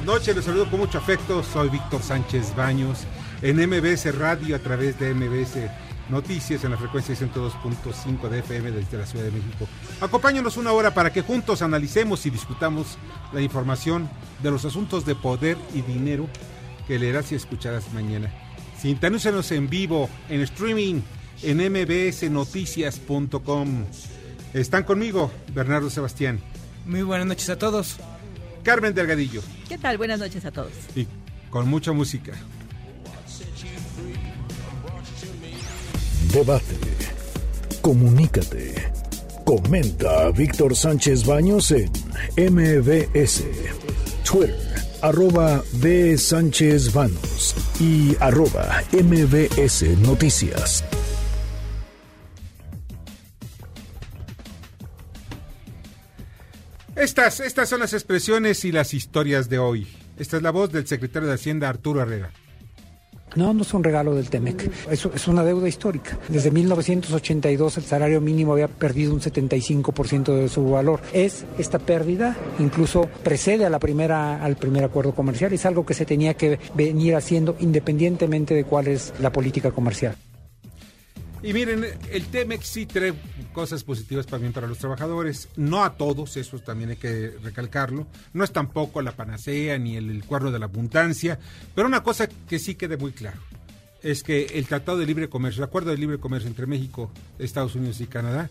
Buenas noches. Les saludo con mucho afecto. Soy Víctor Sánchez Baños en MBS Radio a través de MBS Noticias en la frecuencia 102.5 de FM desde la Ciudad de México. Acompáñanos una hora para que juntos analicemos y discutamos la información de los asuntos de poder y dinero que leerás y escucharás mañana. Sintonícenos en vivo, en streaming, en mbsnoticias.com. Están conmigo Bernardo Sebastián. Muy buenas noches a todos. Carmen Delgadillo. ¿Qué tal? Buenas noches a todos. Y con mucha música. Debate. Comunícate. Comenta a Víctor Sánchez Baños en MBS. Twitter, arroba B. Sánchez Baños y arroba MBS Noticias. Estas, estas son las expresiones y las historias de hoy. Esta es la voz del secretario de Hacienda, Arturo Herrera. No, no es un regalo del TEMEC, es, es una deuda histórica. Desde 1982 el salario mínimo había perdido un 75% de su valor. Es esta pérdida, incluso precede al primer acuerdo comercial, es algo que se tenía que venir haciendo independientemente de cuál es la política comercial. Y miren, el TEMEX sí trae cosas positivas también para los trabajadores, no a todos, eso también hay que recalcarlo, no es tampoco la panacea ni el, el cuadro de la abundancia, pero una cosa que sí quede muy claro, es que el Tratado de Libre Comercio, el Acuerdo de Libre Comercio entre México, Estados Unidos y Canadá,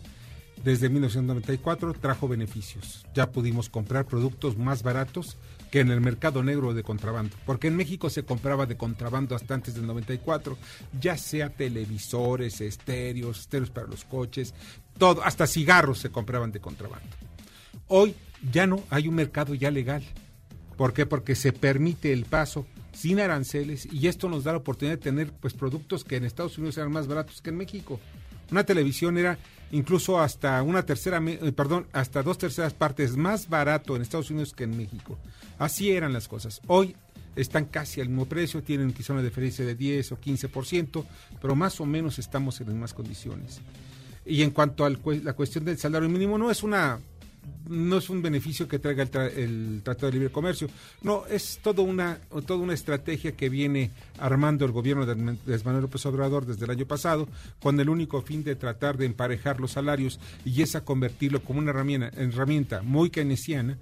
desde 1994 trajo beneficios. Ya pudimos comprar productos más baratos que en el mercado negro de contrabando, porque en México se compraba de contrabando hasta antes del 94, ya sea televisores, estéreos, estéreos para los coches, todo, hasta cigarros se compraban de contrabando. Hoy ya no hay un mercado ya legal. ¿Por qué? Porque se permite el paso sin aranceles y esto nos da la oportunidad de tener pues productos que en Estados Unidos eran más baratos que en México. Una televisión era incluso hasta una tercera, eh, perdón, hasta dos terceras partes más barato en Estados Unidos que en México. Así eran las cosas. Hoy están casi al mismo precio, tienen quizá una diferencia de 10 o 15%, pero más o menos estamos en las mismas condiciones. Y en cuanto a la cuestión del salario mínimo, no es una no es un beneficio que traiga el, tra el, Tratado de Libre Comercio. No, es todo una, toda una estrategia que viene armando el gobierno de Manuel López Obrador desde el año pasado, con el único fin de tratar de emparejar los salarios y esa convertirlo como una herramienta, herramienta muy keynesiana.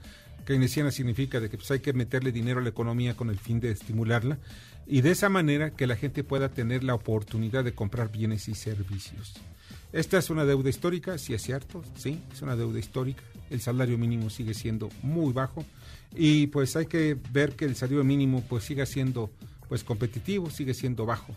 Keynesiana significa de que pues, hay que meterle dinero a la economía con el fin de estimularla y de esa manera que la gente pueda tener la oportunidad de comprar bienes y servicios. Esta es una deuda histórica, sí es cierto, sí, es una deuda histórica. El salario mínimo sigue siendo muy bajo y pues hay que ver que el salario mínimo pues siga siendo pues competitivo, sigue siendo bajo.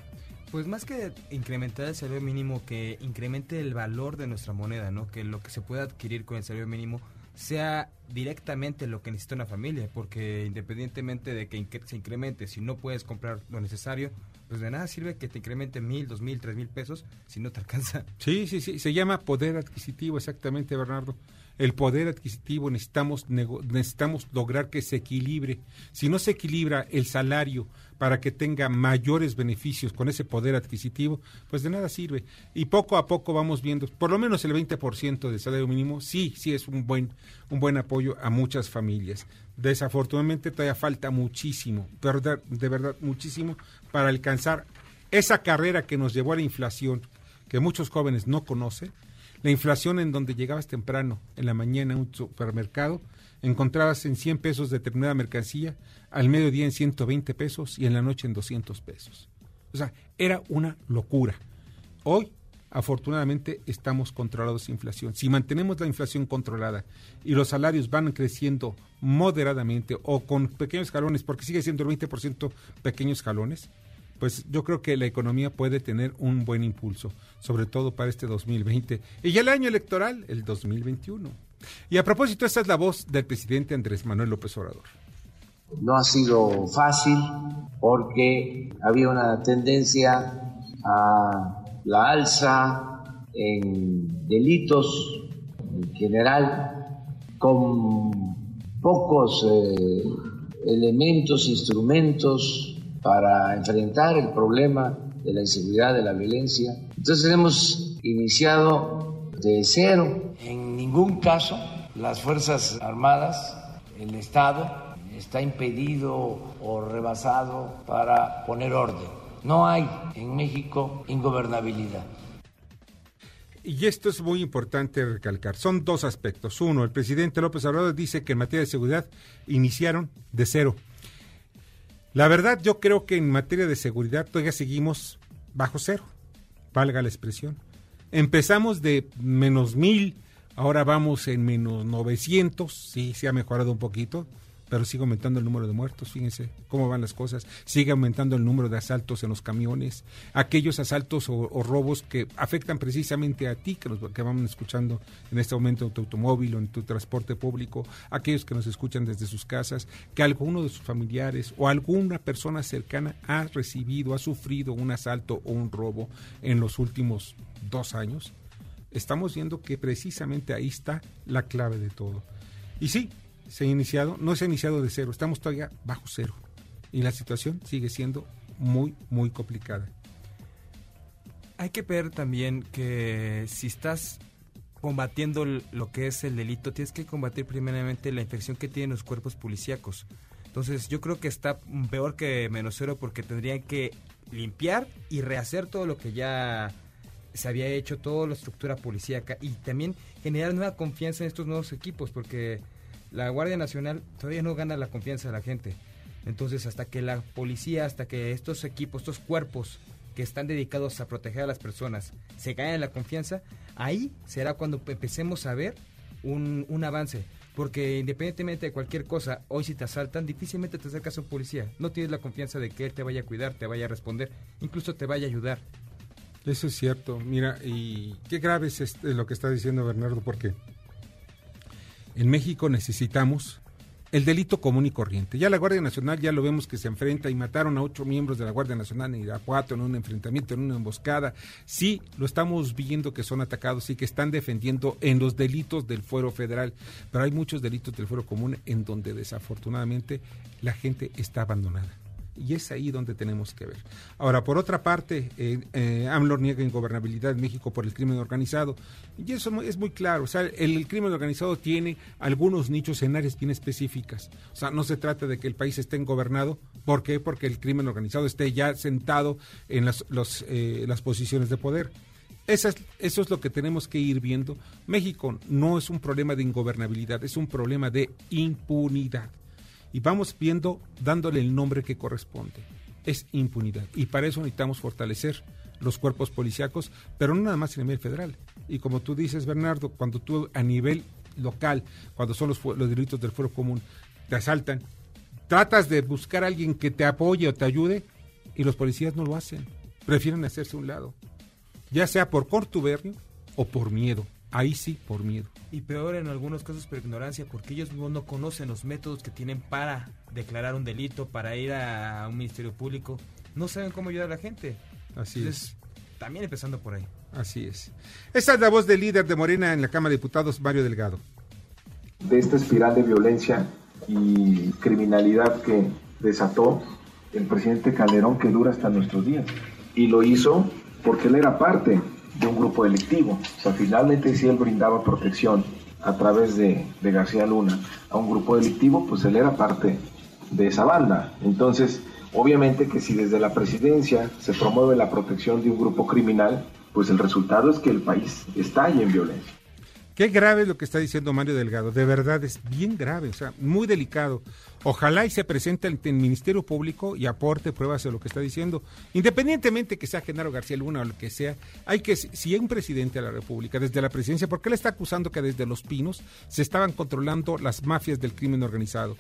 Pues más que incrementar el salario mínimo, que incremente el valor de nuestra moneda, ¿no? Que lo que se pueda adquirir con el salario mínimo sea directamente lo que necesita una familia, porque independientemente de que se incremente, si no puedes comprar lo necesario, pues de nada sirve que te incremente mil, dos mil, tres mil pesos si no te alcanza. Sí, sí, sí, se llama poder adquisitivo, exactamente, Bernardo. El poder adquisitivo necesitamos, necesitamos lograr que se equilibre. Si no se equilibra el salario para que tenga mayores beneficios con ese poder adquisitivo, pues de nada sirve. Y poco a poco vamos viendo, por lo menos el 20% del salario mínimo, sí, sí es un buen, un buen apoyo a muchas familias. Desafortunadamente todavía falta muchísimo, de verdad, de verdad muchísimo, para alcanzar esa carrera que nos llevó a la inflación, que muchos jóvenes no conocen, la inflación en donde llegabas temprano, en la mañana, en un supermercado, encontrabas en 100 pesos determinada mercancía, al mediodía en 120 pesos y en la noche en 200 pesos. O sea, era una locura. Hoy, afortunadamente, estamos controlados de inflación. Si mantenemos la inflación controlada y los salarios van creciendo moderadamente o con pequeños jalones, porque sigue siendo el 20% pequeños jalones, pues yo creo que la economía puede tener un buen impulso, sobre todo para este 2020 y ya el año electoral, el 2021. Y a propósito, esta es la voz del presidente Andrés Manuel López Obrador. No ha sido fácil porque había una tendencia a la alza en delitos en general con pocos eh, elementos, instrumentos para enfrentar el problema de la inseguridad, de la violencia. Entonces hemos iniciado de cero. En ningún caso las Fuerzas Armadas, el Estado, está impedido o rebasado para poner orden. No hay en México ingobernabilidad. Y esto es muy importante recalcar. Son dos aspectos. Uno, el presidente López Obrador dice que en materia de seguridad iniciaron de cero. La verdad, yo creo que en materia de seguridad todavía seguimos bajo cero, valga la expresión. Empezamos de menos mil, ahora vamos en menos 900, sí, se ha mejorado un poquito, pero sigue aumentando el número de muertos, fíjense cómo van las cosas, sigue aumentando el número de asaltos en los camiones, aquellos asaltos o, robos que afectan precisamente a ti, que, nos, que vamos escuchando en este momento en tu automóvil o en tu transporte público, aquellos que nos escuchan desde sus casas, que alguno de sus familiares o alguna persona cercana ha recibido, ha sufrido un asalto o un robo en los últimos dos años, estamos viendo que precisamente ahí está la clave de todo. Y sí, se ha iniciado, no se ha iniciado de cero, estamos todavía bajo cero. Y la situación sigue siendo muy, muy complicada. Hay que ver también que si estás combatiendo lo que es el delito, tienes que combatir primeramente la infección que tienen los cuerpos policíacos. Entonces yo creo que está peor que menos cero porque tendrían que limpiar y rehacer todo lo que ya se había hecho, toda la estructura policíaca y también generar nueva confianza en estos nuevos equipos porque la Guardia Nacional todavía no gana la confianza de la gente. Entonces, hasta que la policía, hasta que estos equipos, estos cuerpos que están dedicados a proteger a las personas se ganen la confianza, ahí será cuando empecemos a ver un, un avance. Porque independientemente de cualquier cosa, hoy si te asaltan, difícilmente te acercas a un policía. No tienes la confianza de que él te vaya a cuidar, te vaya a responder, incluso te vaya a ayudar. Eso es cierto. Mira, y qué grave es este, lo que está diciendo Bernardo, porque en México necesitamos el delito común y corriente. Ya la Guardia Nacional ya lo vemos que se enfrenta y mataron a ocho miembros de la Guardia Nacional en Irapuato en un enfrentamiento, en una emboscada. Sí, lo estamos viendo que son atacados y que están defendiendo en los delitos del fuero federal, pero hay muchos delitos del fuero común en donde desafortunadamente la gente está abandonada. Y es ahí donde tenemos que ver. Ahora, por otra parte, eh, eh, niega ingobernabilidad en México por el crimen organizado. Y eso es muy claro. O sea, el, crimen organizado tiene algunos nichos en áreas bien específicas. O sea, no se trata de que el país esté gobernado. ¿Por qué? Porque el crimen organizado esté ya sentado en las, eh, las posiciones de poder. eso es lo que tenemos que ir viendo. México no es un problema de ingobernabilidad, es un problema de impunidad y vamos viendo, dándole el nombre que corresponde. Es impunidad. Y para eso necesitamos fortalecer los cuerpos policíacos, pero no nada más a nivel federal. Y como tú dices, Bernardo, cuando tú a nivel local, cuando son los, los delitos del fuero común, te asaltan, tratas de buscar a alguien que te apoye o te ayude y los policías no lo hacen. Prefieren hacerse a un lado, ya sea por cortubernio o por miedo. Ahí sí, por miedo. Y peor en algunos casos por ignorancia, porque ellos no conocen los métodos que tienen para declarar un delito, para ir a un ministerio público. No saben cómo ayudar a la gente. Así es. También empezando por ahí. Así es. Esa es la voz del líder de Morena en la Cámara de Diputados, Mario Delgado. De esta espiral de violencia y criminalidad que desató el presidente Calderón que dura hasta nuestros días. Y lo hizo porque él era parte de un grupo delictivo. O sea, finalmente si él brindaba protección a través de, García Luna a un grupo delictivo, pues él era parte de esa banda. Entonces, Obviamente que si desde la presidencia se promueve la protección de un grupo criminal, pues el resultado es que el país está ahí en violencia. Qué grave es lo que está diciendo Mario Delgado, de verdad es bien grave, o sea, muy delicado. Ojalá y se presente ante el Ministerio Público y aporte pruebas de lo que está diciendo. Independientemente que sea Genaro García Luna o lo que sea, hay que, si hay un presidente de la República, desde la presidencia, ¿por qué le está acusando que desde Los Pinos se estaban controlando las mafias del crimen organizado?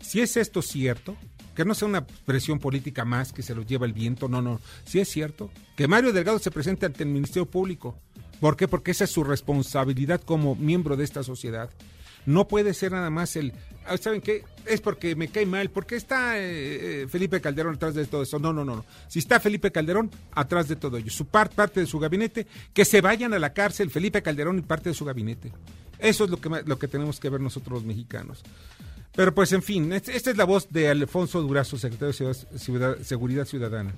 Si es esto cierto, que no sea una presión política más que se lo lleva el viento, no, no. Si es cierto, que Mario Delgado se presente ante el Ministerio Público ¿Por qué? Porque esa es su responsabilidad como miembro de esta sociedad. No puede ser nada más el, ah, ¿saben qué? Es porque me cae mal, porque está eh, eh, Felipe Calderón atrás de todo eso. No, no, no. Si está Felipe Calderón atrás de todo ello, su parte de su gabinete, que se vayan a la cárcel Felipe Calderón y parte de su gabinete. Eso es lo que, lo que tenemos que ver nosotros los mexicanos. Pero pues en fin, esta es la voz de Alfonso Durazo, secretario de Seguridad Ciudadana.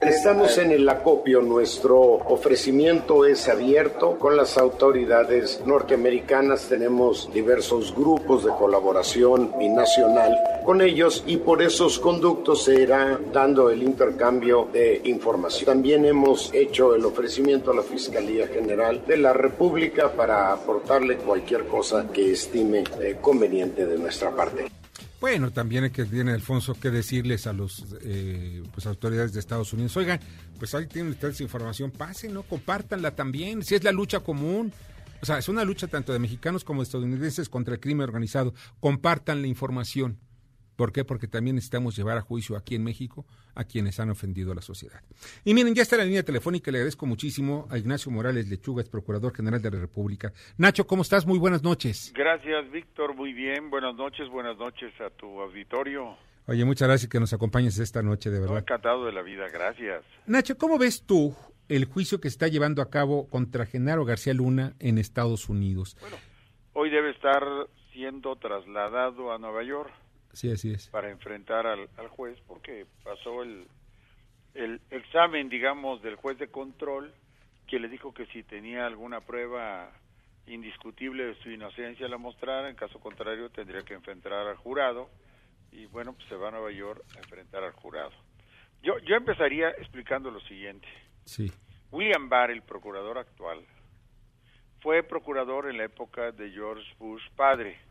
Estamos en el acopio, nuestro ofrecimiento es abierto con las autoridades norteamericanas, tenemos diversos grupos de colaboración binacional con ellos y por esos conductos se irá dando el intercambio de información. También hemos hecho el ofrecimiento a la Fiscalía General de la República para aportarle cualquier cosa que estime eh, conveniente de nuestra parte. Bueno, también hay que viene Alfonso que decirles a los eh, pues autoridades de Estados Unidos, oigan, pues ahí tienen ustedes información, pasen, ¿no? Compártanla también, si es la lucha común. O sea, es una lucha tanto de mexicanos como de estadounidenses contra el crimen organizado. Compartan la información. ¿Por qué? Porque también necesitamos llevar a juicio aquí en México a quienes han ofendido a la sociedad. Y miren, ya está la línea telefónica, le agradezco muchísimo a Ignacio Morales Lechuga, es Procurador General de la República. Nacho, ¿cómo estás? Muy buenas noches. Gracias, Víctor, muy bien. Buenas noches, buenas noches a tu auditorio. Oye, muchas gracias que nos acompañes esta noche, de verdad. encantado de la vida, gracias. Nacho, ¿cómo ves tú el juicio que se está llevando a cabo contra Genaro García Luna en Estados Unidos? Bueno, hoy debe estar siendo trasladado a Nueva York Sí, así es. Para enfrentar al, juez, porque pasó el, el examen, digamos, del juez de control, que le dijo que si tenía alguna prueba indiscutible de su inocencia la mostrara, en caso contrario tendría que enfrentar al jurado y bueno, pues se va a Nueva York a enfrentar al jurado. Yo, yo empezaría explicando lo siguiente. Sí. William Barr, el procurador actual, fue procurador en la época de George Bush padre.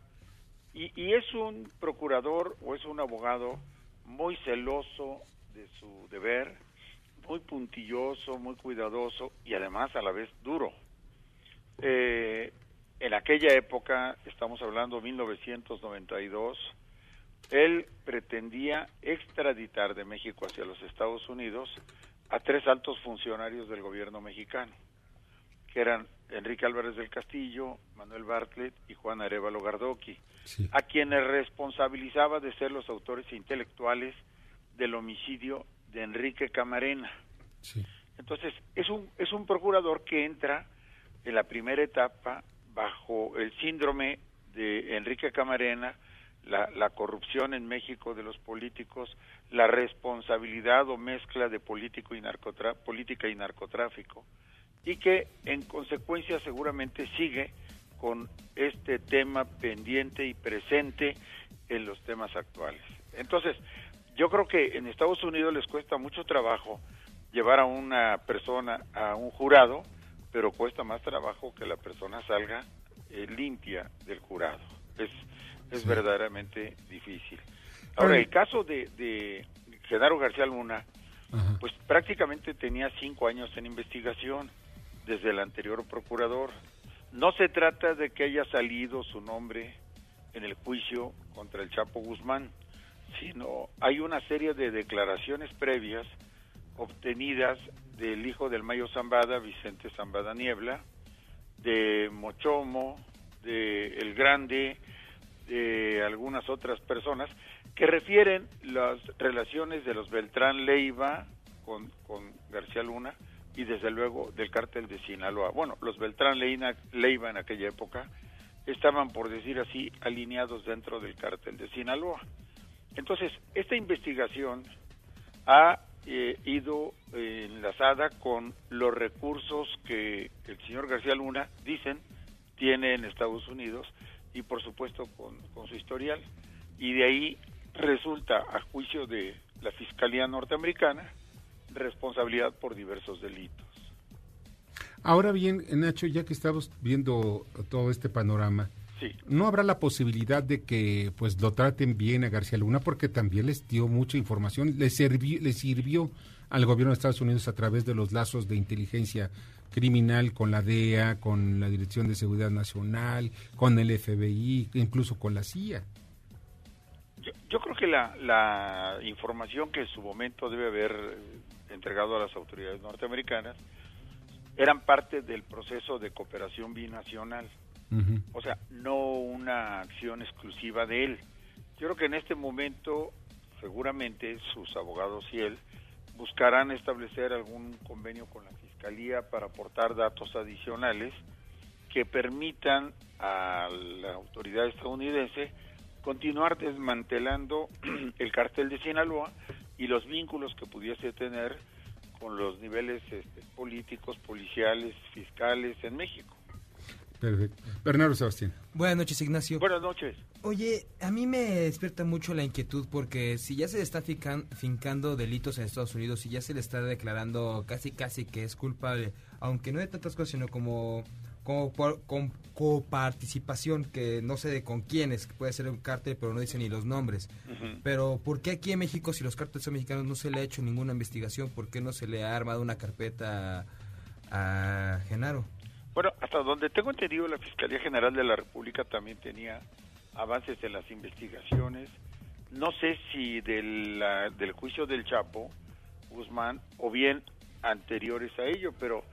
Y, es un procurador o es un abogado muy celoso de su deber, muy puntilloso, muy cuidadoso y además a la vez duro. Eh, en aquella época, estamos hablando de 1992, él pretendía extraditar de México hacia los Estados Unidos a tres altos funcionarios del gobierno mexicano, que eran Enrique Álvarez del Castillo, Manuel Bartlett y Juan Arevalo Gardoqui a quienes responsabilizaba de ser los autores intelectuales del homicidio de Enrique Camarena. Entonces, es un, es un procurador que entra en la primera etapa bajo el síndrome de Enrique Camarena, la, la, corrupción en México de los políticos, la responsabilidad o mezcla de político y política y narcotráfico, y que en consecuencia seguramente sigue con este tema pendiente y presente en los temas actuales. Entonces, yo creo que en Estados Unidos les cuesta mucho trabajo llevar a una persona a un jurado, pero cuesta más trabajo que la persona salga eh, limpia del jurado. Es, es verdaderamente difícil. Ahora, el caso de, de Genaro García Luna, pues prácticamente tenía cinco años en investigación desde el anterior procurador. No se trata de que haya salido su nombre en el juicio contra el Chapo Guzmán, sino hay una serie de declaraciones previas obtenidas del hijo del Mayo Zambada, Vicente Zambada Niebla, de Mochomo, de El Grande, de algunas otras personas, que refieren las relaciones de los Beltrán Leiva con, con García Luna, y desde luego del cártel de Sinaloa. Bueno, los Beltrán Leiva en aquella época estaban, por decir así, alineados dentro del cártel de Sinaloa. Entonces, esta investigación ha eh, ido enlazada con los recursos que el señor García Luna, dicen, tiene en Estados Unidos y por supuesto con su historial. Y de ahí resulta, a juicio de la Fiscalía norteamericana responsabilidad por diversos delitos. Ahora bien, Nacho, ya que estamos viendo todo este panorama, ¿no habrá la posibilidad de que pues lo traten bien a García Luna? Porque también les dio mucha información, le, sirvió, le sirvió al gobierno de Estados Unidos a través de los lazos de inteligencia criminal con la DEA, con la Dirección de Seguridad Nacional, con el FBI, incluso con la CIA. Yo, creo que la, la información que en su momento debe haber entregado a las autoridades norteamericanas eran parte del proceso de cooperación binacional. O sea, no una acción exclusiva de él. Yo creo que en este momento, seguramente, sus abogados y él buscarán establecer algún convenio con la Fiscalía para aportar datos adicionales que permitan a la autoridad estadounidense continuar desmantelando el cartel de Sinaloa y los vínculos que pudiese tener con los niveles este, políticos, policiales, fiscales en México. Perfecto. Bernardo Sebastián. Buenas noches, Ignacio. Buenas noches. Oye, a mí me despierta mucho la inquietud porque si ya se le está fincando delitos en Estados Unidos y ya se le está declarando casi casi que es culpable, aunque no de tantas cosas, sino como como con coparticipación, que no sé de con quiénes, puede ser un cártel, pero no dice ni los nombres. Pero ¿por qué aquí en México, si los cárteles son mexicanos, no se le ha hecho ninguna investigación? ¿Por qué no se le ha armado una carpeta a, Genaro? Bueno, hasta donde tengo entendido, la Fiscalía General de la República también tenía avances en las investigaciones. No sé si del, del juicio del Chapo Guzmán o bien anteriores a ello, pero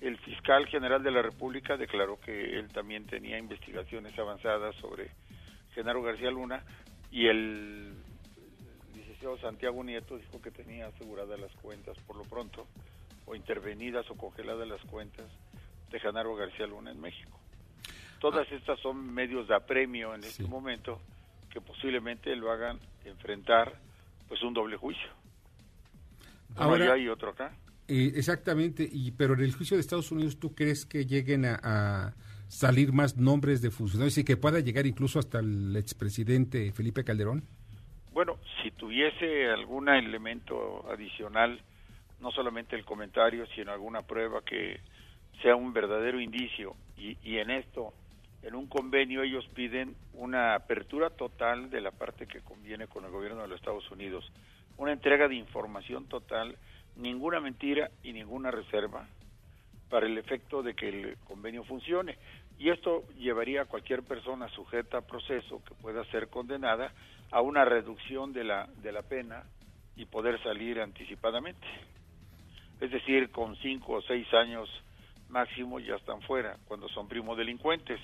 el fiscal general de la República declaró que él también tenía investigaciones avanzadas sobre Genaro García Luna y el licenciado Santiago Nieto dijo que tenía aseguradas las cuentas por lo pronto o intervenidas o congeladas las cuentas de Genaro García Luna en México. Todas ah. estas son medios de apremio en este momento que posiblemente lo hagan enfrentar pues un doble juicio. Ahora hay otro acá. Eh, exactamente, y pero en el juicio de Estados Unidos, ¿tú crees que lleguen a, salir más nombres de funcionarios y que pueda llegar incluso hasta el expresidente Felipe Calderón? Bueno, si tuviese algún elemento adicional, no solamente el comentario, sino alguna prueba que sea un verdadero indicio, y, y en esto, en un convenio, ellos piden una apertura total de la parte que conviene con el gobierno de los Estados Unidos, una entrega de información total ninguna mentira y ninguna reserva para el efecto de que el convenio funcione. Y esto llevaría a cualquier persona sujeta a proceso que pueda ser condenada a una reducción de la, de la pena y poder salir anticipadamente. Es decir, con cinco o seis años máximo ya están fuera, cuando son primo delincuentes,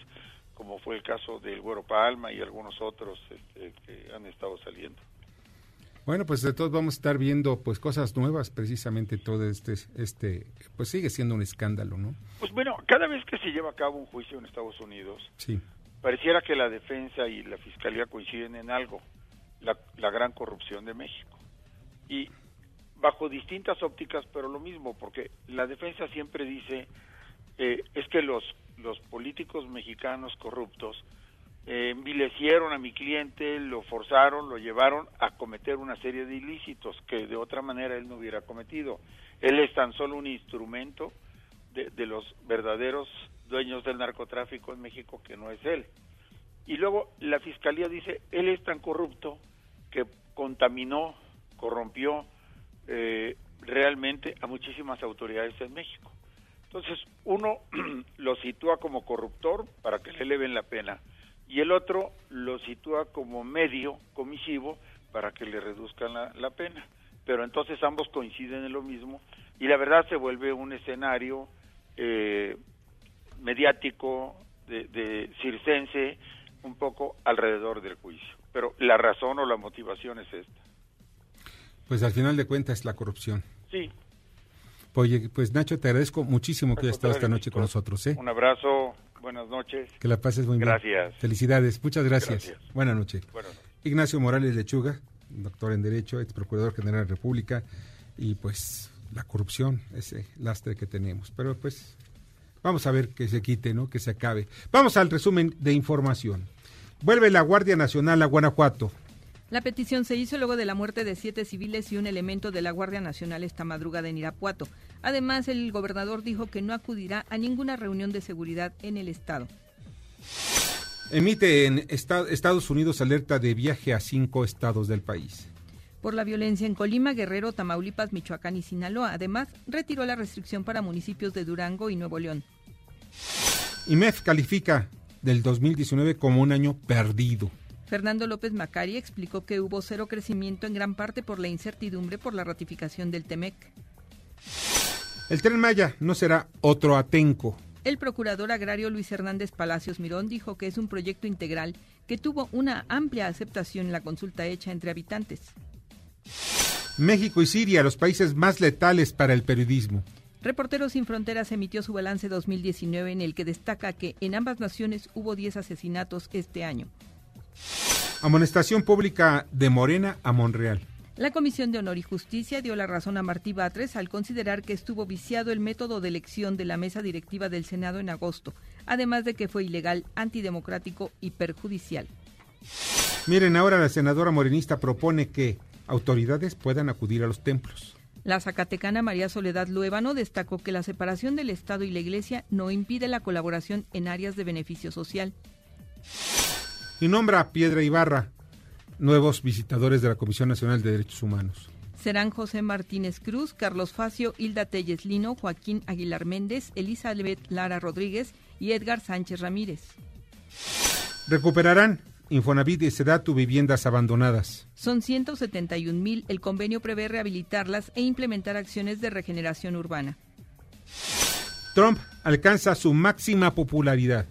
como fue el caso del Güero Palma y algunos otros este, que han estado saliendo. Bueno, pues de todos vamos a estar viendo pues cosas nuevas, precisamente todo este, este, pues sigue siendo un escándalo, ¿no? Pues bueno, cada vez que se lleva a cabo un juicio en Estados Unidos, sí. pareciera que la defensa y la fiscalía coinciden en algo, la, la gran corrupción de México. Y bajo distintas ópticas, pero lo mismo, porque la defensa siempre dice, eh, es que los, los políticos mexicanos corruptos eh, envilecieron a mi cliente, lo forzaron, lo llevaron a cometer una serie de ilícitos que de otra manera él no hubiera cometido. Él es tan solo un instrumento de, los verdaderos dueños del narcotráfico en México que no es él. Y luego la fiscalía dice, él es tan corrupto que contaminó, corrompió eh, realmente a muchísimas autoridades en México. Entonces, uno lo sitúa como corruptor para que le eleven la pena y el otro lo sitúa como medio comisivo para que le reduzcan la, pena. Pero entonces ambos coinciden en lo mismo y la verdad se vuelve un escenario eh, mediático de, de circense un poco alrededor del juicio. Pero la razón o la motivación es esta. Pues al final de cuentas es la corrupción. Sí. Oye, pues Nacho, te agradezco muchísimo que hayas estado esta noche con nosotros. ¿eh? Un abrazo, buenas noches. Que la pases muy bien. Gracias. Felicidades, muchas gracias. Buenas noches. Ignacio Morales Lechuga, doctor en Derecho, ex procurador general de la República, y pues la corrupción, ese lastre que tenemos. Pero pues vamos a ver que se quite, ¿no? Que se acabe. Vamos al resumen de información. Vuelve la Guardia Nacional a Guanajuato. La petición se hizo luego de la muerte de siete civiles y un elemento de la Guardia Nacional esta madrugada en Irapuato. Además, el gobernador dijo que no acudirá a ninguna reunión de seguridad en el estado. Emite en Estados Unidos alerta de viaje a cinco estados del país. Por la violencia en Colima, Guerrero, Tamaulipas, Michoacán y Sinaloa. Además, retiró la restricción para municipios de Durango y Nuevo León. IMEF califica del 2019 como un año perdido. Fernando López Macari explicó que hubo cero crecimiento en gran parte por la incertidumbre por la ratificación del TEMEC. El tren Maya no será otro Atenco. El procurador agrario Luis Hernández Palacios Mirón dijo que es un proyecto integral que tuvo una amplia aceptación en la consulta hecha entre habitantes. México y Siria, los países más letales para el periodismo. Reporteros Sin Fronteras emitió su balance 2019 en el que destaca que en ambas naciones hubo 10 asesinatos este año. Amonestación pública de Morena a Monreal. La Comisión de Honor y Justicia dio la razón a Martí Batres al considerar que estuvo viciado el método de elección de la mesa directiva del Senado en agosto, además de que fue ilegal, antidemocrático y perjudicial. Miren, ahora la senadora morenista propone que autoridades puedan acudir a los templos. La zacatecana María Soledad Luébano destacó que la separación del Estado y la Iglesia no impide la colaboración en áreas de beneficio social. Y nombra a Piedra Ibarra nuevos visitadores de la Comisión Nacional de Derechos Humanos. Serán José Martínez Cruz, Carlos Facio, Hilda Telles Lino, Joaquín Aguilar Méndez, Elizabeth Lara Rodríguez y Edgar Sánchez Ramírez. Recuperarán Infonavit y Sedatu viviendas abandonadas. Son 171 mil. El convenio prevé rehabilitarlas e implementar acciones de regeneración urbana. Trump alcanza su máxima popularidad.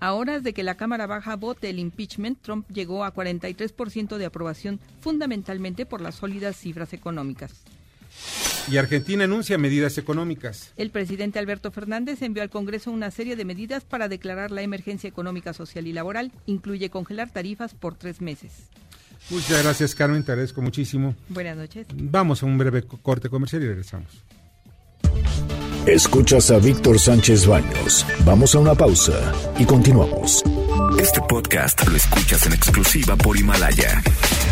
A horas de que la Cámara Baja vote el impeachment, Trump llegó a 43% de aprobación, fundamentalmente por las sólidas cifras económicas. Y Argentina anuncia medidas económicas. El presidente Alberto Fernández envió al Congreso una serie de medidas para declarar la emergencia económica, social y laboral. Incluye congelar tarifas por tres meses. Muchas gracias, Carmen. Te agradezco muchísimo. Buenas noches. Vamos a un breve corte comercial y regresamos. Escuchas a Víctor Sánchez Baños. Vamos a una pausa y continuamos. Este podcast lo escuchas en exclusiva por Himalaya.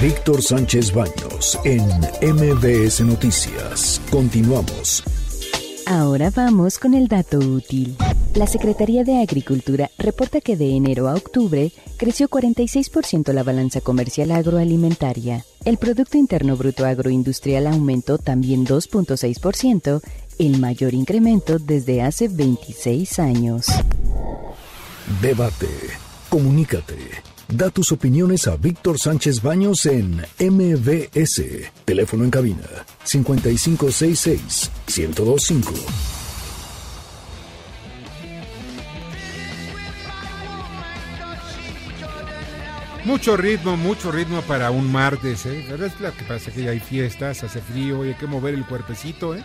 Víctor Sánchez Baños en MBS Noticias. Continuamos. Ahora vamos con el dato útil. La Secretaría de Agricultura reporta que de enero a octubre creció 46% la balanza comercial agroalimentaria. El Producto Interno Bruto Agroindustrial aumentó también 2.6%, el mayor incremento desde hace 26 años. Debate. Comunícate. Da tus opiniones a Víctor Sánchez Baños en MBS. Teléfono en cabina 5566 1025. Mucho ritmo, mucho ritmo para un martes, ¿eh? La verdad es que pasa que ya hay fiestas, hace frío y hay que mover el cuerpecito, ¿eh?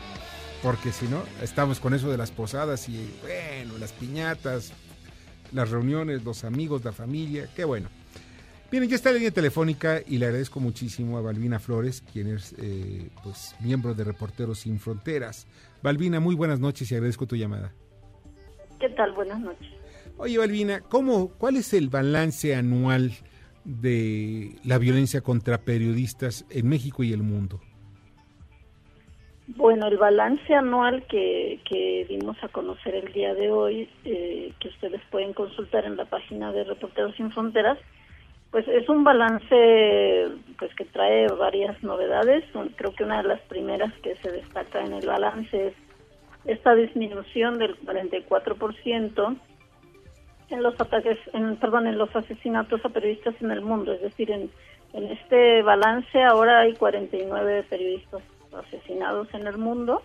Porque si no, estamos con eso de las posadas y, bueno, las piñatas, las reuniones, los amigos, la familia, qué bueno. Bien, ya está la línea telefónica y le agradezco muchísimo a Balbina Flores, quien es eh, pues, miembro de Reporteros Sin Fronteras. Balbina, muy buenas noches y agradezco tu llamada. ¿Qué tal? Buenas noches. Oye, Balbina, ¿cómo, ¿cuál es el balance anual de la violencia contra periodistas en México y el mundo? Bueno, el balance anual que, que dimos a conocer el día de hoy, eh, que ustedes pueden consultar en la página de Reporteros Sin Fronteras, pues es un balance pues que trae varias novedades. Creo que una de las primeras que se destaca en el balance es esta disminución del 44% en los ataques, en, perdón, en los asesinatos a periodistas en el mundo. Es decir, en, en este balance ahora hay 49 periodistas asesinados en el mundo.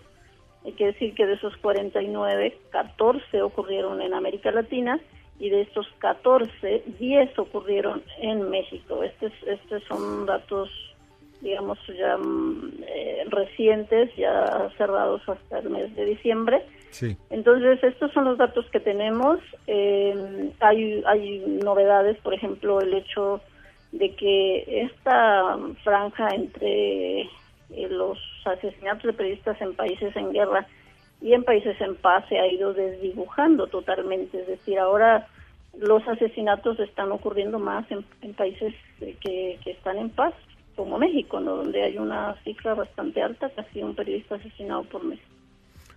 Hay que decir que de esos 49, 14 ocurrieron en América Latina y de estos 14, 10 ocurrieron en México. Estos, estos son datos, digamos, ya mm, eh, recientes, ya cerrados hasta el mes de diciembre. Sí. Entonces, estos son los datos que tenemos. Eh, hay, hay novedades, por ejemplo, el hecho de que esta franja entre eh, los asesinatos de periodistas en países en guerra y en países en paz se ha ido desdibujando totalmente. Es decir, ahora los asesinatos están ocurriendo más en, países que, que, están en paz, como México, ¿no? donde hay una cifra bastante alta, casi un periodista asesinado por mes.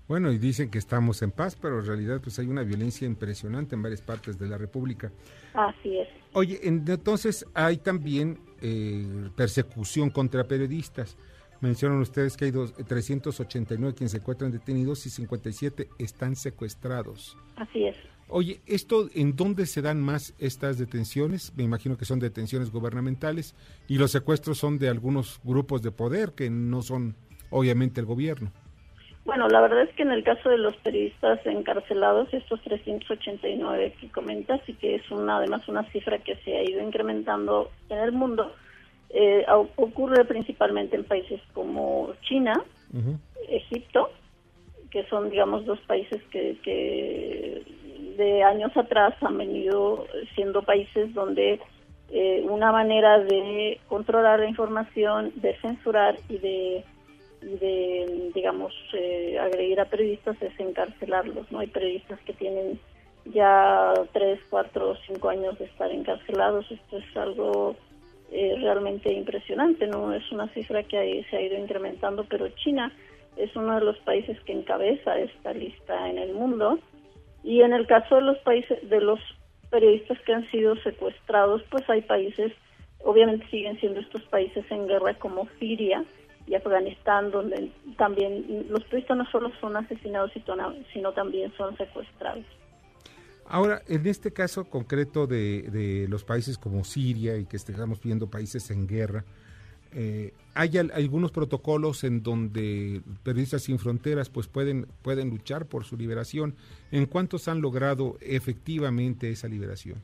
Bueno, y dicen que estamos en paz, pero en realidad pues hay una violencia impresionante en varias partes de la República. Así es. Oye, entonces hay también eh, persecución contra periodistas. Mencionan ustedes que hay dos, 389 quienes se encuentran detenidos y 57 están secuestrados. Así es. Oye, ¿esto en dónde se dan más estas detenciones? Me imagino que son detenciones gubernamentales y los secuestros son de algunos grupos de poder que no son obviamente el gobierno. Bueno, la verdad es que en el caso de los periodistas encarcelados, estos 389 que comentas, y que es una, además una cifra que se ha ido incrementando en el mundo, eh, ocurre principalmente en países como China, Egipto, que son, digamos, dos países que, que de años atrás han venido siendo países donde eh, una manera de controlar la información, de censurar y de de, digamos, eh, agredir a periodistas es encarcelarlos, ¿no? Hay periodistas que tienen ya tres, cuatro, cinco años de estar encarcelados. Esto es algo eh, realmente impresionante, ¿no? Es una cifra que se ha ido incrementando, pero China es uno de los países que encabeza esta lista en el mundo. Y en el caso de los países, de los periodistas que han sido secuestrados, pues hay países, obviamente siguen siendo estos países en guerra como Siria, y Afganistán, donde también los periodistas no solo son asesinados, sino también son secuestrados. Ahora, en este caso concreto de, los países como Siria y que estamos viendo países en guerra, eh, hay algunos protocolos en donde periodistas sin fronteras pues pueden pueden luchar por su liberación. ¿En cuántos han logrado efectivamente esa liberación?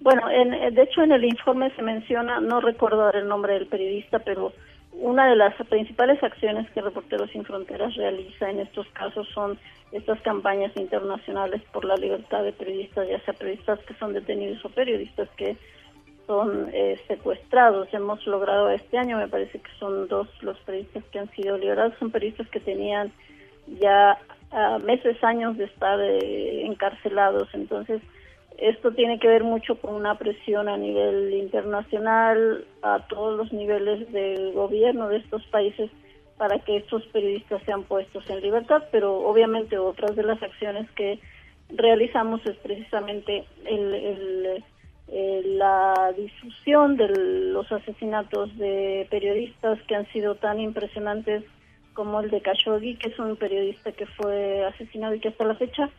Bueno, de hecho en el informe se menciona, no recuerdo el nombre del periodista, pero una de las principales acciones que Reporteros Sin Fronteras realiza en estos casos son estas campañas internacionales por la libertad de periodistas, ya sea periodistas que son detenidos o periodistas que son eh, secuestrados. Hemos logrado este año, me parece que son dos los periodistas que han sido liberados, son periodistas que tenían ya ah, meses, años de estar eh, encarcelados. Entonces, esto tiene que ver mucho con una presión a nivel internacional, a todos los niveles del gobierno de estos países para que estos periodistas sean puestos en libertad, pero obviamente otras de las acciones que realizamos es precisamente el, la difusión de los asesinatos de periodistas que han sido tan impresionantes como el de Khashoggi, que es un periodista que fue asesinado y que hasta la fecha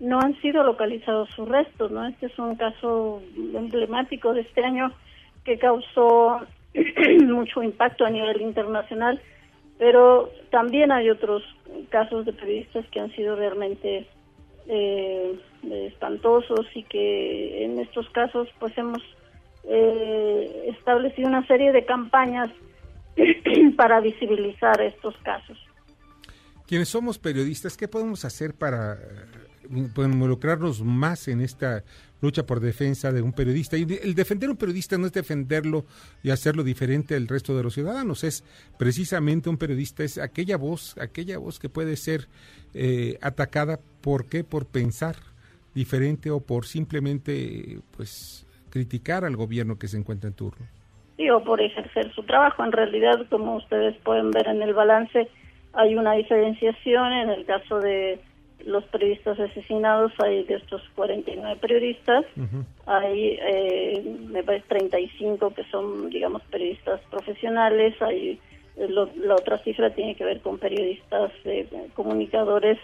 no han sido localizados sus restos, ¿no? Este es un caso emblemático de este año que causó mucho impacto a nivel internacional, pero también hay otros casos de periodistas que han sido realmente eh, espantosos y que en estos casos pues hemos eh, establecido una serie de campañas para visibilizar estos casos. Quienes somos periodistas, ¿qué podemos hacer para involucrarnos más en esta lucha por defensa de un periodista. Y el defender a un periodista no es defenderlo y hacerlo diferente al resto de los ciudadanos, es precisamente un periodista, es aquella voz, aquella voz que puede ser eh, atacada, ¿por qué? Por pensar diferente o por simplemente pues criticar al gobierno que se encuentra en turno. Sí, o por ejercer su trabajo. En realidad, como ustedes pueden ver en el balance, hay una diferenciación en el caso de los periodistas asesinados, hay de estos 49 periodistas, hay eh, me parece 35 que son, digamos, periodistas profesionales, hay eh, la otra cifra tiene que ver con periodistas eh, comunicadores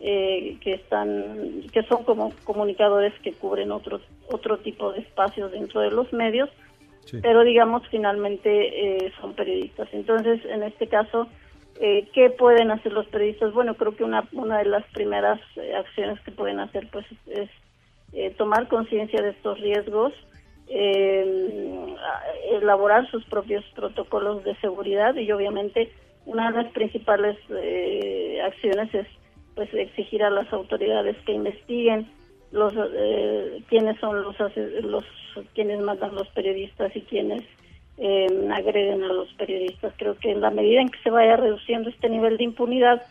eh, que están que son como comunicadores que cubren otro otro tipo de espacios dentro de los medios pero digamos finalmente son periodistas. Entonces en este caso eh, ¿Qué pueden hacer los periodistas? Bueno, creo que una, una de las primeras eh, acciones que pueden hacer pues es eh, tomar conciencia de estos riesgos, elaborar sus propios protocolos de seguridad y obviamente una de las principales acciones es pues exigir a las autoridades que investiguen los quiénes son los los quienes matan los periodistas y quiénes eh, agreden a los periodistas. Creo que en la medida en que se vaya reduciendo este nivel de impunidad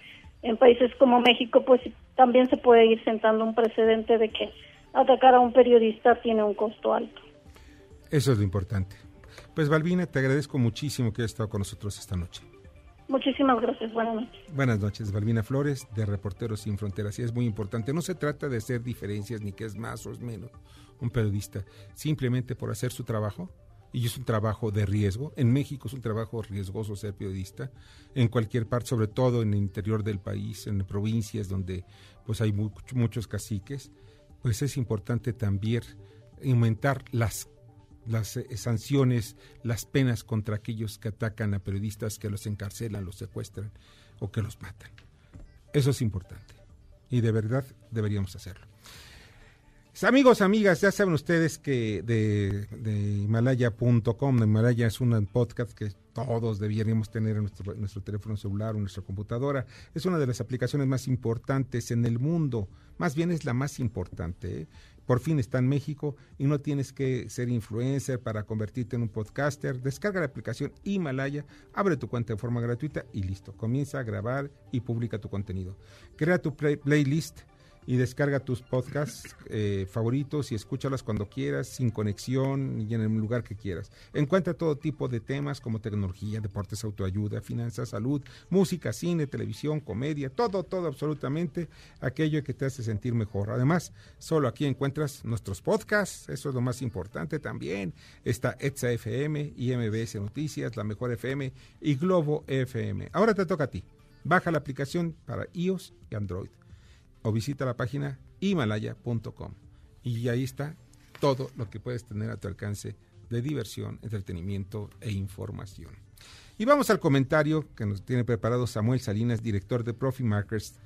en países como México, pues también se puede ir sentando un precedente de que atacar a un periodista tiene un costo alto. Eso es lo importante. Pues Balbina, te agradezco muchísimo que hayas estado con nosotros esta noche. Muchísimas gracias, buenas noches. Buenas noches, Balbina Flores, de Reporteros Sin Fronteras. Y es muy importante, no se trata de hacer diferencias ni que es más o es menos un periodista, simplemente por hacer su trabajo, y es un trabajo de riesgo. En México es un trabajo riesgoso ser periodista, en cualquier parte, sobre todo en el interior del país, en provincias donde pues hay muchos caciques, pues es importante también aumentar las las eh, sanciones, las penas contra aquellos que atacan a periodistas, que los encarcelan, los secuestran o que los matan. Eso es importante y de verdad deberíamos hacerlo. Amigos, amigas, ya saben ustedes que de, de Himalaya.com, Himalaya es un podcast que todos deberíamos tener en nuestro, nuestro teléfono celular o en nuestra computadora. Es una de las aplicaciones más importantes en el mundo, más bien es la más importante. ¿eh? Por fin está en México y no tienes que ser influencer para convertirte en un podcaster. Descarga la aplicación Himalaya, abre tu cuenta de forma gratuita y listo. Comienza a grabar y publica tu contenido. Crea tu playlist y descarga tus podcasts eh, favoritos y escúchalas cuando quieras, sin conexión y en el lugar que quieras. Encuentra todo tipo de temas como tecnología, deportes, autoayuda, finanzas, salud, música, cine, televisión, comedia, todo, todo, absolutamente aquello que te hace sentir mejor. Además, solo aquí encuentras nuestros podcasts, eso es lo más importante también. Está ETSA FM, IMBS Noticias, La Mejor FM y Globo FM. Ahora te toca a ti. Baja la aplicación para iOS y Android o visita la página himalaya.com. Y ahí está todo lo que puedes tener a tu alcance de diversión, entretenimiento e información. Y vamos al comentario que nos tiene preparado Samuel Salinas, director de Profit Markers.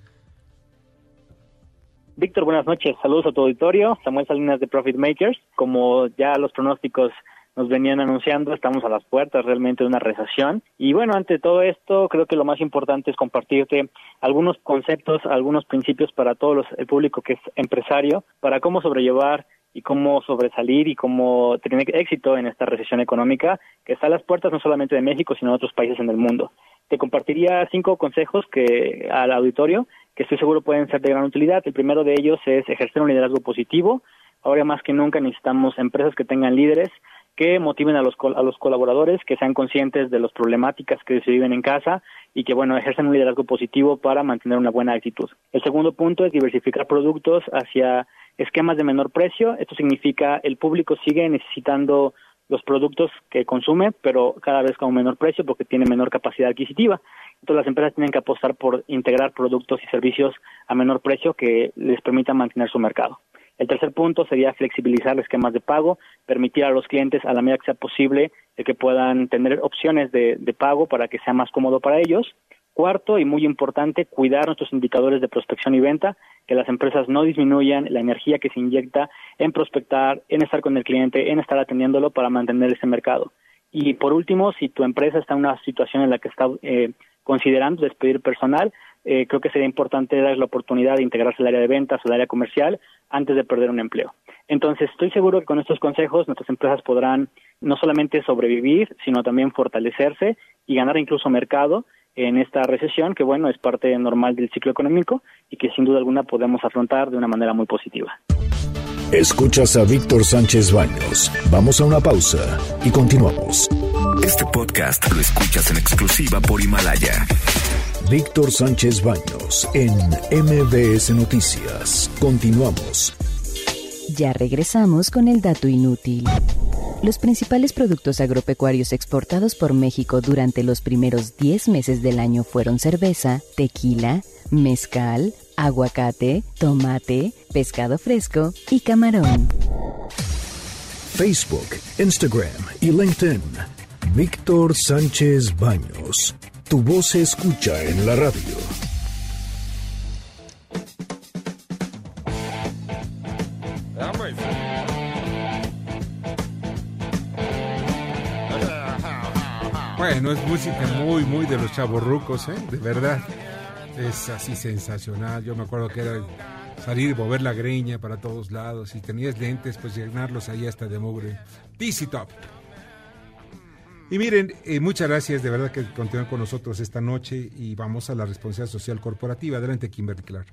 Víctor, buenas noches. Saludos a tu auditorio. Samuel Salinas de Profit Makers. Como ya los pronósticos nos venían anunciando, estamos a las puertas realmente de una recesión. Y bueno, ante todo esto, creo que lo más importante es compartirte algunos conceptos, algunos principios para todo el público que es empresario, para cómo sobrellevar y cómo sobresalir y cómo tener éxito en esta recesión económica que está a las puertas no solamente de México, sino de otros países en el mundo. Te compartiría cinco consejos que al auditorio que estoy seguro pueden ser de gran utilidad. El primero de ellos es ejercer un liderazgo positivo. Ahora más que nunca necesitamos empresas que tengan líderes que motiven a los, a los colaboradores, que sean conscientes de las problemáticas que se viven en casa y que, bueno, ejercen un liderazgo positivo para mantener una buena actitud. El segundo punto es diversificar productos hacia esquemas de menor precio. Esto significa el público sigue necesitando los productos que consume, pero cada vez con un menor precio porque tiene menor capacidad adquisitiva. Entonces las empresas tienen que apostar por integrar productos y servicios a menor precio que les permitan mantener su mercado. El tercer punto sería flexibilizar los esquemas de pago, permitir a los clientes a la medida que sea posible que puedan tener opciones de, pago para que sea más cómodo para ellos. Cuarto y muy importante, cuidar nuestros indicadores de prospección y venta, que las empresas no disminuyan la energía que se inyecta en prospectar, en estar con el cliente, en estar atendiéndolo para mantener ese mercado. Y por último, si tu empresa está en una situación en la que está eh, considerando despedir personal, eh, creo que sería importante dar la oportunidad de integrarse al área de ventas o al área comercial antes de perder un empleo. Entonces, estoy seguro que con estos consejos nuestras empresas podrán no solamente sobrevivir, sino también fortalecerse y ganar incluso mercado en esta recesión, que bueno, es parte normal del ciclo económico y que sin duda alguna podemos afrontar de una manera muy positiva. Escuchas a Víctor Sánchez Baños. Vamos a una pausa y continuamos. Este podcast lo escuchas en exclusiva por Himalaya. Víctor Sánchez Baños en MBS Noticias. Continuamos. Ya regresamos con el dato inútil. Los principales productos agropecuarios exportados por México durante los primeros 10 meses del año fueron cerveza, tequila, mezcal, aguacate, tomate, pescado fresco y camarón. Facebook, Instagram y LinkedIn. Víctor Sánchez Baños. Tu voz se escucha en la radio. Bueno, es música muy, muy de los chavorrucos, ¿eh? De verdad. Es así sensacional. Yo me acuerdo que era salir y mover la greña para todos lados. Si tenías lentes, pues llenarlos ahí hasta de mugre. DC Top. Y miren, eh, muchas gracias de verdad que continúan con nosotros esta noche y vamos a la responsabilidad social corporativa. Adelante, Kimberly Clark.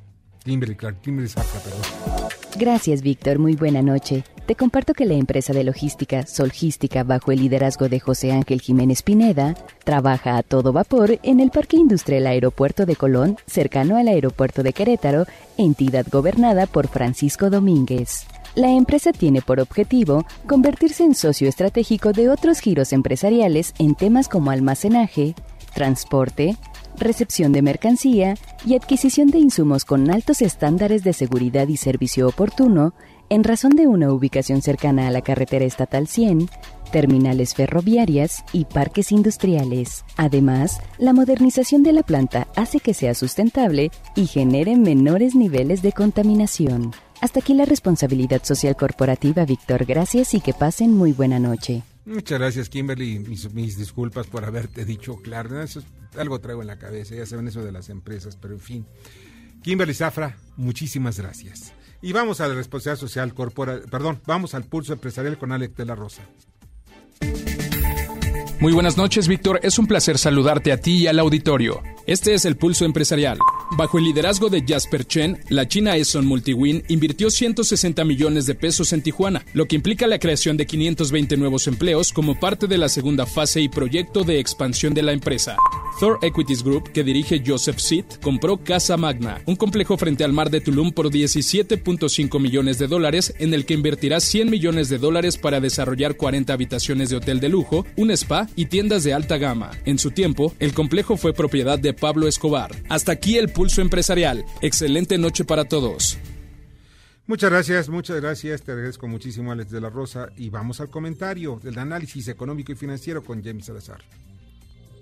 Kimberly Clark, Kimberly Zapka, perdón. Gracias, Víctor. Muy buena noche. te comparto que la empresa de logística Solgística, bajo el liderazgo de José Ángel Jiménez Pineda, trabaja a todo vapor en el Parque Industrial Aeropuerto de Colón, cercano al Aeropuerto de Querétaro, entidad gobernada por Francisco Domínguez. La empresa tiene por objetivo convertirse en socio estratégico de otros giros empresariales en temas como almacenaje, transporte, recepción de mercancía y adquisición de insumos con altos estándares de seguridad y servicio oportuno en razón de una ubicación cercana a la carretera estatal 100, terminales ferroviarias y parques industriales. Además, la modernización de la planta hace que sea sustentable y genere menores niveles de contaminación. Hasta aquí la responsabilidad social corporativa, Víctor. Gracias y que pasen muy buena noche. Muchas gracias, Kimberly. Mis, disculpas por haberte dicho claro. Eso algo traigo en la cabeza, ya saben eso de las empresas, pero en fin. Kimberly Zafra, muchísimas gracias. Y vamos a la responsabilidad social corporal, perdón, vamos al pulso empresarial con Alex de la Rosa. Muy buenas noches, Víctor. Es un placer saludarte a ti y al auditorio. Este es el pulso empresarial. Bajo el liderazgo de Jasper Chen, la China Eson Multiwin invirtió 160 millones de pesos en Tijuana, lo que implica la creación de 520 nuevos empleos como parte de la segunda fase y proyecto de expansión de la empresa. Thor Equities Group, que dirige Joseph Seed, compró Casa Magna, un complejo frente al mar de Tulum por 17.5 millones de dólares, en el que invertirá 100 millones de dólares para desarrollar 40 habitaciones de hotel de lujo, un spa y tiendas de alta gama. En su tiempo, el complejo fue propiedad de Pablo Escobar. Hasta aquí el pulso empresarial. Excelente noche para todos. Muchas gracias, muchas gracias. Te agradezco muchísimo, Alex de la Rosa. Y vamos al comentario del análisis económico y financiero con James Salazar.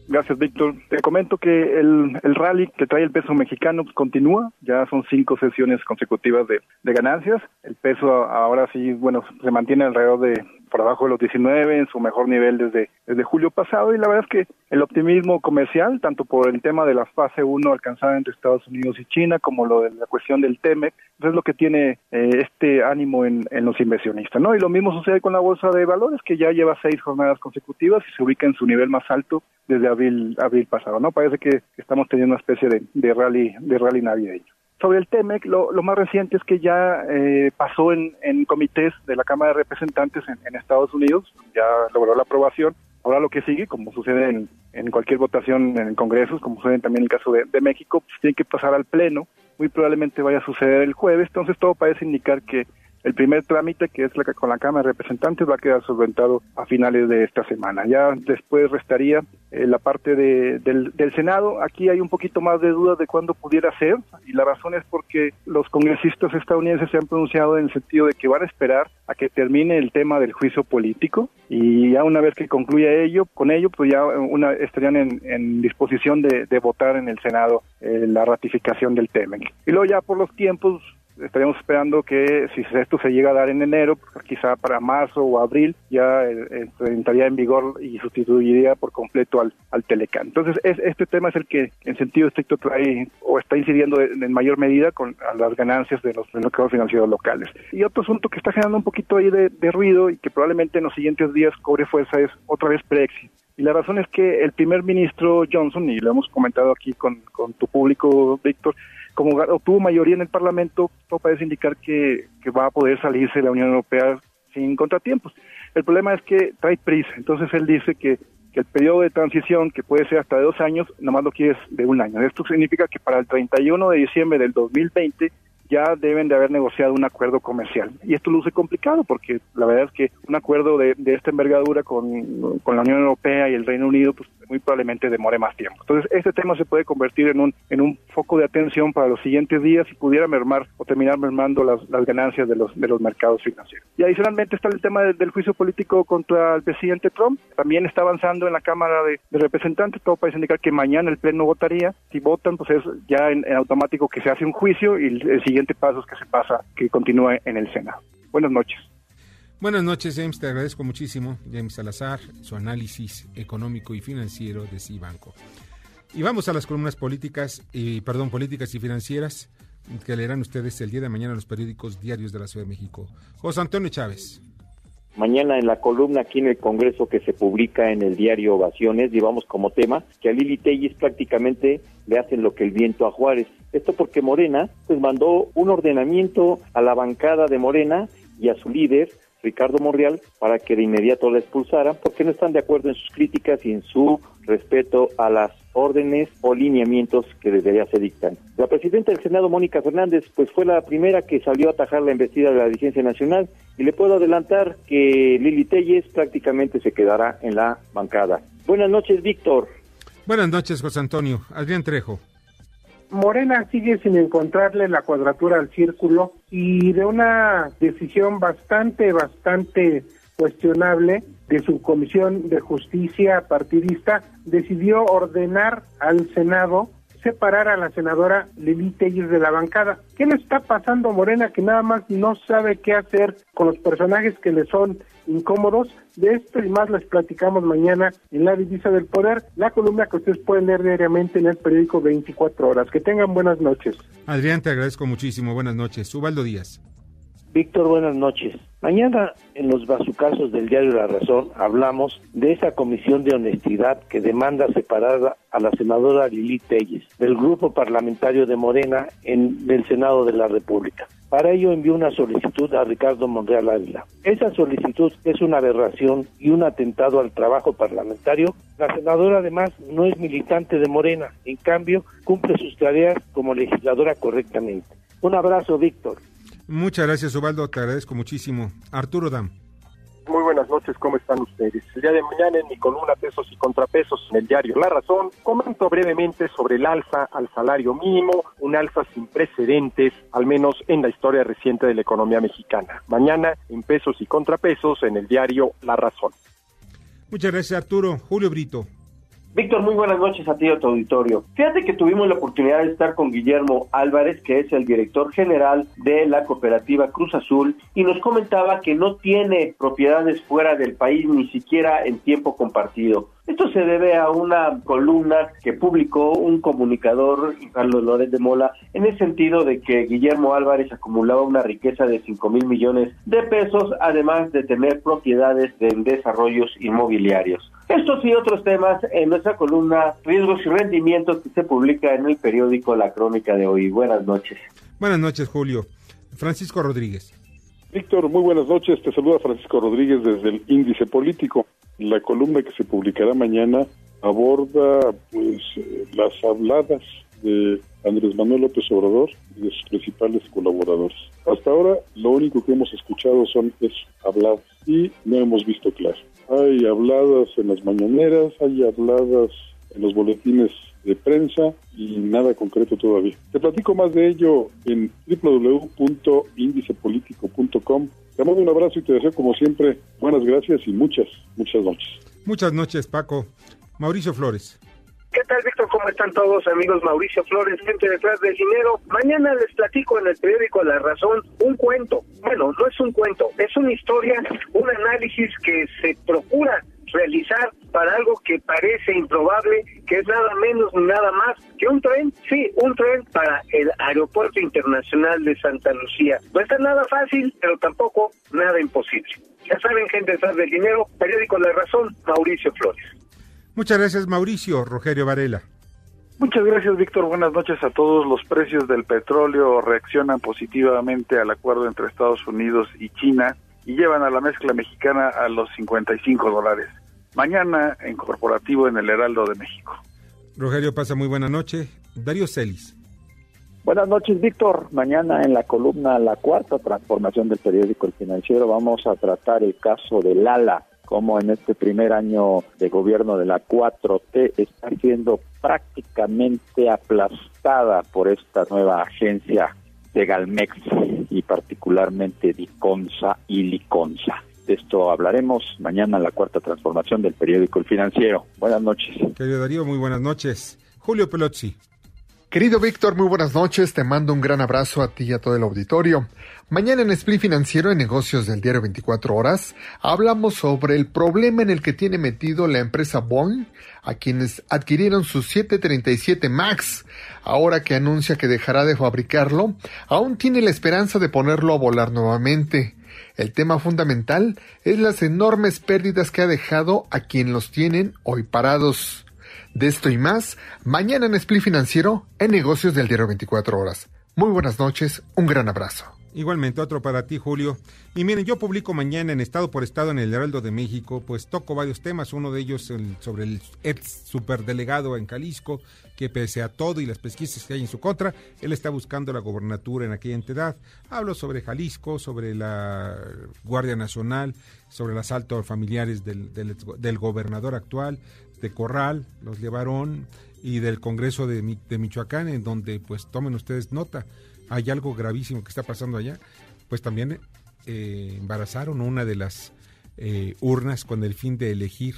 Gracias, Víctor. Te comento que el, el, rally que trae el peso mexicano continúa. Ya son cinco sesiones consecutivas de, de ganancias. El peso ahora sí, bueno, se mantiene alrededor de por abajo de los 19 en su mejor nivel desde, desde julio pasado y la verdad es que el optimismo comercial, tanto por el tema de la fase 1 alcanzada entre Estados Unidos y China como lo de la cuestión del TEMEC, es lo que tiene eh, este ánimo en, en, los inversionistas, ¿no? Y lo mismo sucede con la bolsa de valores que ya lleva seis jornadas consecutivas y se ubica en su nivel más alto desde abril, abril pasado, ¿no? Parece que estamos teniendo una especie de, de rally, de rally navideño. Sobre el TEMEC, lo, lo, más reciente es que ya eh, pasó en, en, comités de la Cámara de Representantes en, Estados Unidos, ya logró la aprobación. Ahora lo que sigue, como sucede en, en cualquier votación en congresos, como sucede también en el caso de, de México, pues tiene que pasar al Pleno. Muy probablemente vaya a suceder el jueves, entonces todo parece indicar que el primer trámite, que es la, con la Cámara de Representantes, va a quedar solventado a finales de esta semana. Ya después restaría eh, la parte de, del, del, Senado. Aquí hay un poquito más de dudas de cuándo pudiera ser, y la razón es porque los congresistas estadounidenses se han pronunciado en el sentido de que van a esperar a que termine el tema del juicio político, y ya una vez que concluya ello, con ello, pues ya una, estarían en, en disposición de, votar en el Senado eh, la ratificación del TEMEC. Y luego ya por los tiempos, estaríamos esperando que si esto se llega a dar en enero, pues quizá para marzo o abril, ya eh, entraría en vigor y sustituiría por completo al, al Telecán. Entonces, es, este tema es el que en sentido estricto trae o está incidiendo en, mayor medida con las ganancias de los mercados financieros locales. Y otro asunto que está generando un poquito ahí de, de ruido y que probablemente en los siguientes días cobre fuerza es otra vez Brexit. Y la razón es que el primer ministro Johnson, y lo hemos comentado aquí con, con tu público, Víctor, como obtuvo mayoría en el Parlamento, todo parece indicar que, que, va a poder salirse de la Unión Europea sin contratiempos. El problema es que trae prisa, entonces él dice que, que el periodo de transición, que puede ser hasta de dos años, nomás lo quiere de un año. Esto significa que para el 31 de diciembre del 2020 ya deben de haber negociado un acuerdo comercial. Y esto luce complicado porque la verdad es que un acuerdo de, de esta envergadura con, con, la Unión Europea y el Reino Unido pues muy probablemente demore más tiempo. Entonces este tema se puede convertir en un, en un foco de atención para los siguientes días y pudiera mermar o terminar mermando las, las ganancias de los, de los mercados financieros. Y adicionalmente está el tema del, juicio político contra el presidente Trump. También está avanzando en la Cámara de, Representantes. Todo parece indicar que mañana el Pleno votaría. Si votan, pues es ya en, automático que se hace un juicio y el siguiente pasos que se pasa, que continúe en el Senado. Buenas noches. Buenas noches, James. Te agradezco muchísimo, James Salazar, su análisis económico y financiero de Cibanco. Y vamos a las columnas políticas, y, perdón, políticas y financieras que leerán ustedes el día de mañana en los periódicos diarios de la Ciudad de México. José Antonio Chávez. Mañana en la columna aquí en el Congreso que se publica en el diario Ovaciones llevamos como tema que a Lili Tellis prácticamente le hacen lo que el viento a Juárez. Esto porque Morena pues mandó un ordenamiento a la bancada de Morena y a su líder Ricardo Monreal para que de inmediato la expulsaran porque no están de acuerdo en sus críticas y en su respeto a las órdenes o lineamientos que debería se dictan. La presidenta del Senado, Mónica Fernández, pues fue la primera que salió a atajar la embestida de la dirigencia nacional y le puedo adelantar que Lili Telles prácticamente se quedará en la bancada. Buenas noches, Víctor. Buenas noches, José Antonio. Adrián Trejo. Morena sigue sin encontrarle la cuadratura al círculo y de una decisión bastante, bastante cuestionable de su comisión de justicia partidista, decidió ordenar al Senado separar a la senadora Lili Telles de la bancada. ¿Qué le está pasando Morena que nada más no sabe qué hacer con los personajes que le son incómodos? De esto y más les platicamos mañana en la divisa del poder, la columna que ustedes pueden leer diariamente en el periódico 24 horas. Que tengan buenas noches. Adrián, te agradezco muchísimo. Buenas noches. Ubaldo Díaz. Víctor, buenas noches. Mañana en los bazucazos del diario La Razón hablamos de esa comisión de honestidad que demanda separar a la senadora Lili Telles del grupo parlamentario de Morena en el Senado de la República. Para ello envió una solicitud a Ricardo Monreal Ávila. Esa solicitud es una aberración y un atentado al trabajo parlamentario. La senadora además no es militante de Morena, en cambio cumple sus tareas como legisladora correctamente. Un abrazo, Víctor. Muchas gracias, Ubaldo. Te agradezco muchísimo. Arturo Dam. Muy buenas noches, ¿cómo están ustedes? El día de mañana en mi columna Pesos y Contrapesos en el diario La Razón, comento brevemente sobre el alza al salario mínimo, un alza sin precedentes, al menos en la historia reciente de la economía mexicana. Mañana en Pesos y Contrapesos en el diario La Razón. Muchas gracias, Arturo. Julio Brito. Víctor, muy buenas noches a ti y a tu auditorio. Fíjate que tuvimos la oportunidad de estar con Guillermo Álvarez, que es el director general de la cooperativa Cruz Azul, y nos comentaba que no tiene propiedades fuera del país, ni siquiera en tiempo compartido. Esto se debe a una columna que publicó un comunicador, Carlos Lórez de Mola, en el sentido de que Guillermo Álvarez acumulaba una riqueza de 5 mil millones de pesos, además de tener propiedades en desarrollos inmobiliarios. Estos y otros temas en nuestra columna Riesgos y Rendimientos que se publica en el periódico La Crónica de hoy. Buenas noches. Buenas noches, Julio. Francisco Rodríguez. Víctor, muy buenas noches. Te saluda Francisco Rodríguez desde el Índice Político. La columna que se publicará mañana aborda pues eh, las habladas de Andrés Manuel López Obrador y de sus principales colaboradores. Hasta ahora lo único que hemos escuchado son es habladas y no hemos visto claro. Hay habladas en las mañaneras, hay habladas en los boletines de prensa y nada concreto todavía. Te platico más de ello en www.indicepolitico.com. Te mando un abrazo y te deseo como siempre buenas gracias y muchas, muchas noches. Muchas noches, Paco. Mauricio Flores. ¿Qué tal, Víctor? ¿Cómo están todos, amigos? Mauricio Flores, gente detrás del dinero. Mañana les platico en el periódico La Razón un cuento. Bueno, no es un cuento, es una historia, un análisis que se procura realizar para algo que parece improbable, que es nada menos ni nada más que un tren, sí, un tren para el Aeropuerto Internacional de Santa Lucía. No está nada fácil, pero tampoco nada imposible. Ya saben, gente detrás del dinero, periódico La Razón, Mauricio Flores. Muchas gracias, Mauricio. Rogerio Varela. Muchas gracias, Víctor. Buenas noches a todos. Los precios del petróleo reaccionan positivamente al acuerdo entre Estados Unidos y China y llevan a la mezcla mexicana a los 55 dólares. Mañana en corporativo en el Heraldo de México. Rogelio, pasa muy buena noche. Darío Celis. Buenas noches, Víctor. Mañana en la columna La Cuarta Transformación del Periódico El Financiero vamos a tratar el caso del ALA, como en este primer año de gobierno de la 4T está siendo prácticamente aplastada por esta nueva agencia de Galmex y particularmente Diconsa y Liconsa. De esto hablaremos mañana en la cuarta transformación del periódico El Financiero. Buenas noches. Querido Darío, muy buenas noches. Julio Pelozzi. Querido Víctor, muy buenas noches. Te mando un gran abrazo a ti y a todo el auditorio. Mañana en Split Financiero en Negocios del Diario 24 Horas hablamos sobre el problema en el que tiene metido la empresa Boeing a quienes adquirieron su 737 MAX. Ahora que anuncia que dejará de fabricarlo, aún tiene la esperanza de ponerlo a volar nuevamente. El tema fundamental es las enormes pérdidas que ha dejado a quien los tienen hoy parados. De esto y más, mañana en Split Financiero, en Negocios del Diario 24 Horas. Muy buenas noches, un gran abrazo. Igualmente, otro para ti, Julio. Y miren, yo publico mañana en Estado por Estado en el Heraldo de México, pues toco varios temas, uno de ellos el, sobre el ex superdelegado en Jalisco, que pese a todo y las pesquisas que hay en su contra, él está buscando la gobernatura en aquella entidad. Hablo sobre Jalisco, sobre la Guardia Nacional, sobre el asalto a familiares del gobernador actual, de Corral, los llevaron, y del Congreso de, de Michoacán, en donde pues tomen ustedes nota hay algo gravísimo que está pasando allá, pues también eh, embarazaron una de las eh, urnas con el fin de elegir,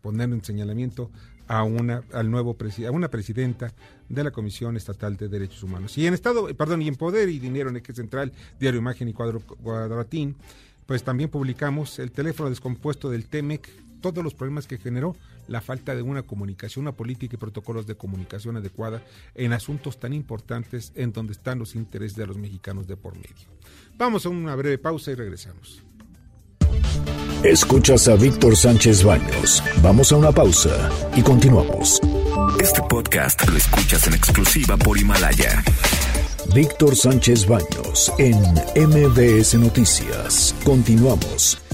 poner en señalamiento a una al nuevo a una presidenta de la Comisión Estatal de Derechos Humanos. Y en estado, perdón, y en Poder y Dinero en Eje Central, Diario Imagen y Cuadro Cuadratín, pues también publicamos el teléfono descompuesto del TEMEC, todos los problemas que generó la falta de una comunicación, una política y protocolos de comunicación adecuada en asuntos tan importantes en donde están los intereses de los mexicanos de por medio. Vamos a una breve pausa y regresamos. Escuchas a Víctor Sánchez Baños. Vamos a una pausa y continuamos. Este podcast lo escuchas en exclusiva por Himalaya. Víctor Sánchez Baños en MBS Noticias. Continuamos.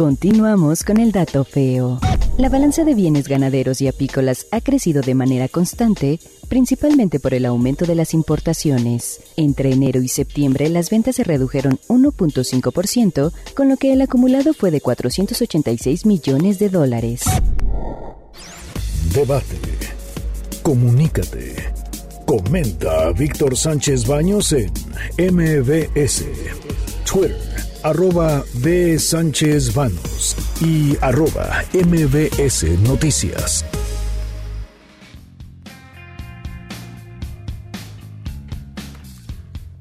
Continuamos con el dato feo. La balanza de bienes ganaderos y apícolas ha crecido de manera constante, principalmente por el aumento de las importaciones. Entre enero y septiembre las ventas se redujeron 1.5%, con lo que el acumulado fue de 486 millones de dólares. Debate. Comunícate. Comenta a Víctor Sánchez Baños en MBS, Twitter arroba B. Sánchez Vanos y arroba MBS Noticias.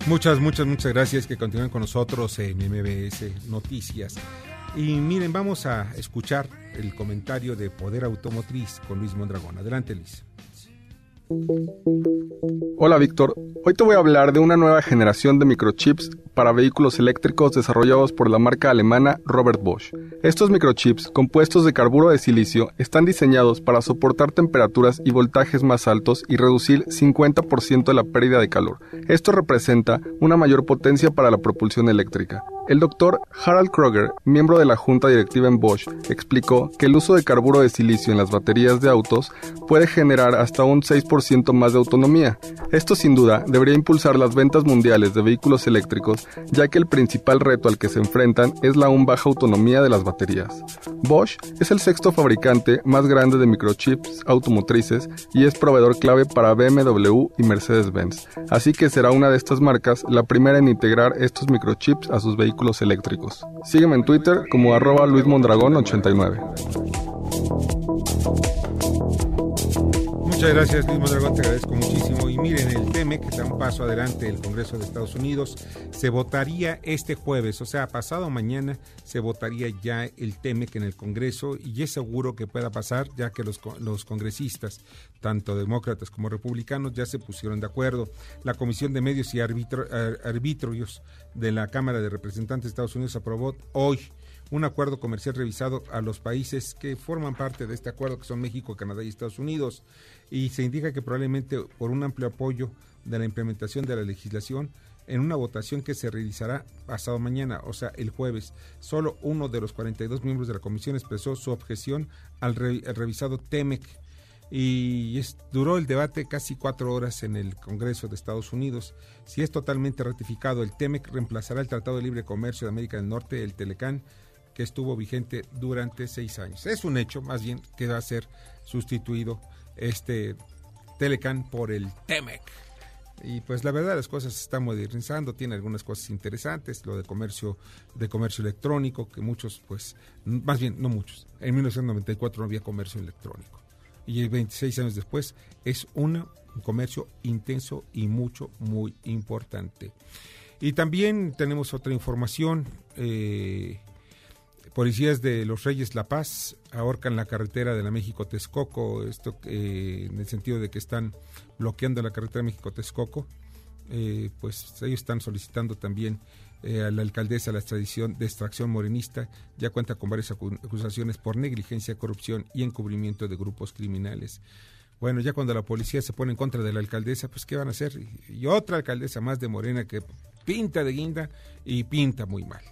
Muchas, muchas, muchas gracias que continúen con nosotros en MBS Noticias. Y miren, vamos a escuchar el comentario de Poder Automotriz con Luis Mondragón. Adelante, Luis. Hola Víctor, hoy te voy a hablar de una nueva generación de microchips para vehículos eléctricos desarrollados por la marca alemana Robert Bosch. Estos microchips, compuestos de carburo de silicio, están diseñados para soportar temperaturas y voltajes más altos y reducir 50% de la pérdida de calor. Esto representa una mayor potencia para la propulsión eléctrica. El doctor Harald Kroger, miembro de la junta directiva en Bosch, explicó que el uso de carburo de silicio en las baterías de autos puede generar hasta un 6% más de autonomía. Esto sin duda debería impulsar las ventas mundiales de vehículos eléctricos, ya que el principal reto al que se enfrentan es la aún baja autonomía de las baterías. Bosch es el sexto fabricante más grande de microchips automotrices y es proveedor clave para BMW y Mercedes-Benz, así que será una de estas marcas la primera en integrar estos microchips a sus vehículos eléctricos. Sígueme en Twitter como arroba luismondragón89. Muchas gracias, Luis Mondragón, te agradezco muchísimo. Y miren, el TEME, que da un paso adelante del Congreso de Estados Unidos, se votaría este jueves, o sea, pasado mañana se votaría ya el TEMEC en el Congreso y es seguro que pueda pasar, ya que los, los congresistas, tanto demócratas como republicanos, ya se pusieron de acuerdo. La Comisión de Medios y Arbitrios de la Cámara de Representantes de Estados Unidos aprobó hoy un acuerdo comercial revisado a los países que forman parte de este acuerdo, que son México, Canadá y Estados Unidos, y se indica que probablemente por un amplio apoyo de la implementación de la legislación, en una votación que se realizará pasado mañana, o sea, el jueves. Solo uno de los 42 miembros de la comisión expresó su objeción al, revisado TEMEC y duró el debate casi cuatro horas en el Congreso de Estados Unidos. Si es totalmente ratificado, el TEMEC reemplazará el Tratado de Libre Comercio de América del Norte, el TELECAN, que estuvo vigente durante seis años. Es un hecho, más bien, que va a ser sustituido este Telecan por el Temec. Y pues la verdad las cosas se están modernizando, tiene algunas cosas interesantes, lo de comercio de comercio electrónico, que muchos pues más bien no muchos. En 1994 no había comercio electrónico. Y 26 años después es un comercio intenso y mucho muy importante. Y también tenemos otra información eh, Policías de los Reyes La Paz ahorcan la carretera de la México-Texcoco, esto eh, en el sentido de que están bloqueando la carretera México-Texcoco. Eh, pues ellos están solicitando también eh, a la alcaldesa la extradición de extracción morenista. Ya cuenta con varias acusaciones por negligencia, corrupción y encubrimiento de grupos criminales. Bueno, ya cuando la policía se pone en contra de la alcaldesa, pues ¿qué van a hacer? Y otra alcaldesa más de Morena que pinta de guinda y pinta muy mal.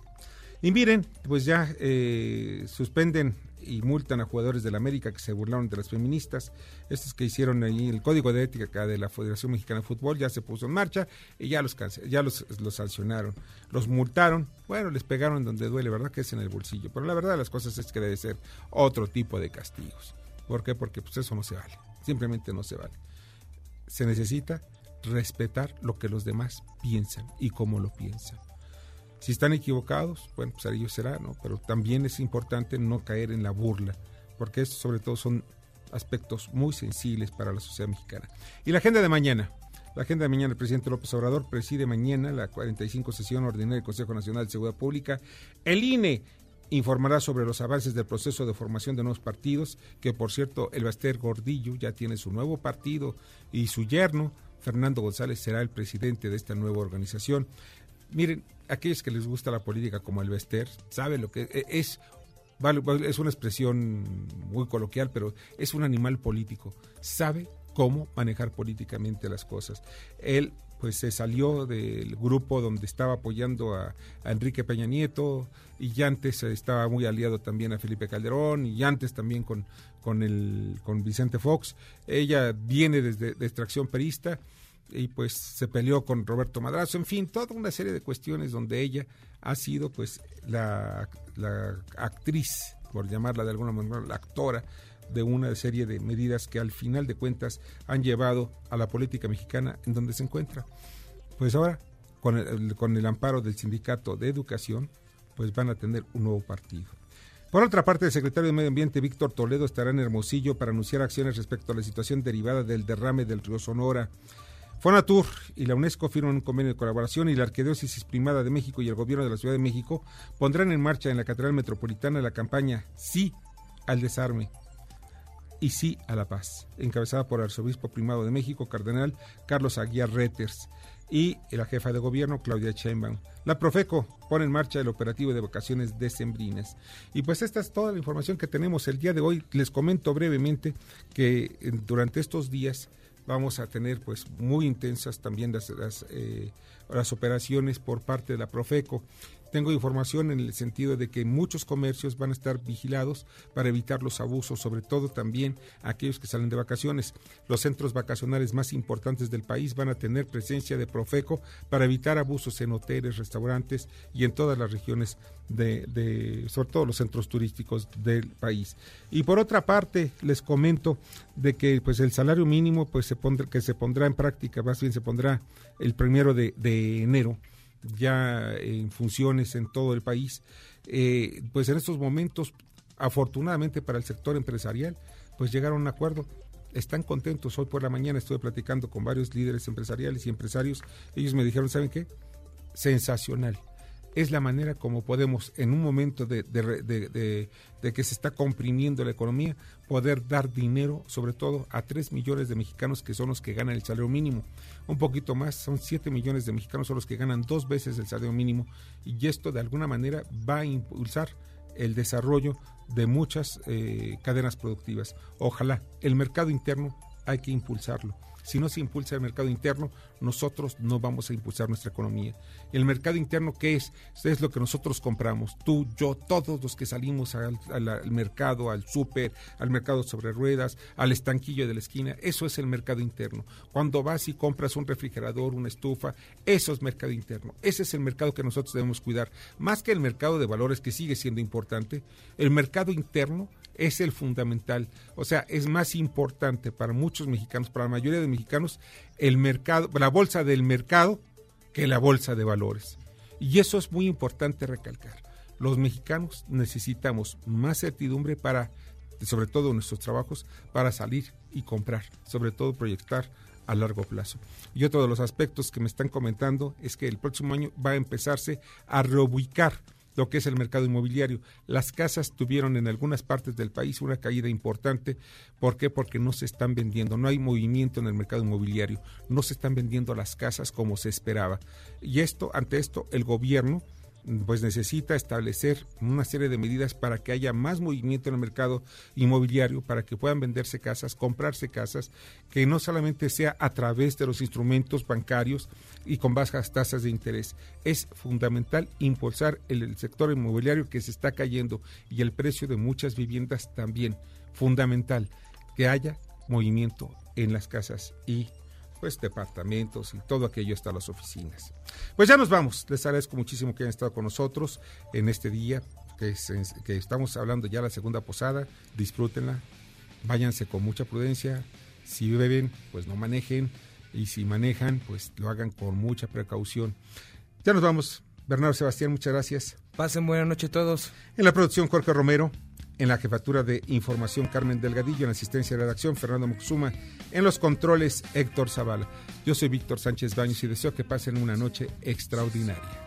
Y miren, pues ya eh, suspenden y multan a jugadores de la América que se burlaron de las feministas. Estos que hicieron ahí el código de ética de la Federación Mexicana de Fútbol ya se puso en marcha y ya los ya los, los sancionaron, los multaron. Bueno, les pegaron donde duele, ¿verdad? Que es en el bolsillo. Pero la verdad de las cosas es que debe ser otro tipo de castigos. ¿Por qué? Porque pues eso no se vale. Simplemente no se vale. Se necesita respetar lo que los demás piensan y cómo lo piensan. Si están equivocados, bueno, pues ellos será, ¿no? Pero también es importante no caer en la burla, porque estos sobre todo son aspectos muy sensibles para la sociedad mexicana. Y la agenda de mañana. La agenda de mañana, el presidente López Obrador preside mañana la 45 sesión ordinaria del Consejo Nacional de Seguridad Pública. El INE informará sobre los avances del proceso de formación de nuevos partidos, que por cierto, el Baster Gordillo ya tiene su nuevo partido y su yerno, Fernando González, será el presidente de esta nueva organización. Miren, aquellos que les gusta la política como el Bester, saben lo que e, es. Es una expresión muy coloquial, pero es un animal político. Sabe cómo manejar políticamente las cosas. Él pues se salió del grupo donde estaba apoyando a, Enrique Peña Nieto y antes estaba muy aliado también a Felipe Calderón y antes también con, con, el, con Vicente Fox. Ella viene desde de extracción perista y pues se peleó con Roberto Madrazo, en fin, toda una serie de cuestiones donde ella ha sido pues la, actriz, por llamarla de alguna manera, la actora de una serie de medidas que al final de cuentas han llevado a la política mexicana en donde se encuentra. Pues ahora, con el, con el amparo del sindicato de educación, pues van a tener un nuevo partido. Por otra parte, el secretario de Medio Ambiente, Víctor Toledo, estará en Hermosillo para anunciar acciones respecto a la situación derivada del derrame del río Sonora. Fonatur y la UNESCO firman un convenio de colaboración y la Arquidiócesis Primada de México y el Gobierno de la Ciudad de México pondrán en marcha en la Catedral Metropolitana la campaña Sí al desarme y Sí a la paz, encabezada por el Arzobispo Primado de México, Cardenal Carlos Aguiar Retters y la jefa de gobierno Claudia Sheinbaum. La Profeco pone en marcha el operativo de vacaciones decembrinas. Y pues esta es toda la información que tenemos el día de hoy. Les comento brevemente que eh, durante estos días vamos a tener pues muy intensas también las, las, eh, las operaciones por parte de la Profeco. Tengo información en el sentido de que muchos comercios van a estar vigilados para evitar los abusos, sobre todo también aquellos que salen de vacaciones. Los centros vacacionales más importantes del país van a tener presencia de Profeco para evitar abusos en hoteles, restaurantes y en todas las regiones de, sobre todo los centros turísticos del país. Y por otra parte, les comento de que pues el salario mínimo pues se pondrá, que se pondrá en práctica, más bien se pondrá el primero de enero ya en funciones en todo el país, eh, pues en estos momentos, afortunadamente para el sector empresarial, pues llegaron a un acuerdo. Están contentos. Hoy por la mañana estuve platicando con varios líderes empresariales y empresarios. Ellos me dijeron, ¿saben qué? Sensacional es la manera como podemos, en un momento de, que se está comprimiendo la economía, poder dar dinero, sobre todo a 3 millones de mexicanos que son los que ganan el salario mínimo. Un poquito más, son 7 millones de mexicanos son los que ganan dos veces el salario mínimo y esto de alguna manera va a impulsar el desarrollo de muchas eh, cadenas productivas. Ojalá el mercado interno hay que impulsarlo si no se impulsa el mercado interno, nosotros no vamos a impulsar nuestra economía. El mercado interno, ¿qué es? Es lo que nosotros compramos, tú, yo, todos los que salimos al, mercado, al súper, al mercado sobre ruedas, al estanquillo de la esquina, eso es el mercado interno. Cuando vas y compras un refrigerador, una estufa, eso es mercado interno. Ese es el mercado que nosotros debemos cuidar. Más que el mercado de valores, que sigue siendo importante, el mercado interno es el fundamental. O sea, es más importante para muchos mexicanos, para la mayoría de mexicanos, el mercado, la bolsa del mercado que la bolsa de valores. Y eso es muy importante recalcar. Los mexicanos necesitamos más certidumbre para, sobre todo en nuestros trabajos, para salir y comprar, sobre todo proyectar a largo plazo. Y otro de los aspectos que me están comentando es que el próximo año va a empezarse a reubicar lo que es el mercado inmobiliario. Las casas tuvieron en algunas partes del país una caída importante. ¿Por qué? Porque no se están vendiendo, no hay movimiento en el mercado inmobiliario, no se están vendiendo las casas como se esperaba. Y esto, ante esto, el gobierno pues necesita establecer una serie de medidas para que haya más movimiento en el mercado inmobiliario, para que puedan venderse casas, comprarse casas, que no solamente sea a través de los instrumentos bancarios y con bajas tasas de interés. Es fundamental impulsar el, sector inmobiliario que se está cayendo y el precio de muchas viviendas también. Fundamental que haya movimiento en las casas y pues departamentos y todo aquello hasta las oficinas. Pues ya nos vamos. Les agradezco muchísimo que hayan estado con nosotros en este día que, que estamos hablando ya la segunda posada. Disfrútenla, váyanse con mucha prudencia. Si beben, pues no manejen y si manejan, pues lo hagan con mucha precaución. Ya nos vamos. Bernardo Sebastián, muchas gracias. Pasen buena noche todos. En la producción Jorge Romero, en la jefatura de información Carmen Delgadillo, en asistencia de redacción Fernando Muxuma, en los controles Héctor Zavala. Yo soy Víctor Sánchez Baños y deseo que pasen una noche extraordinaria.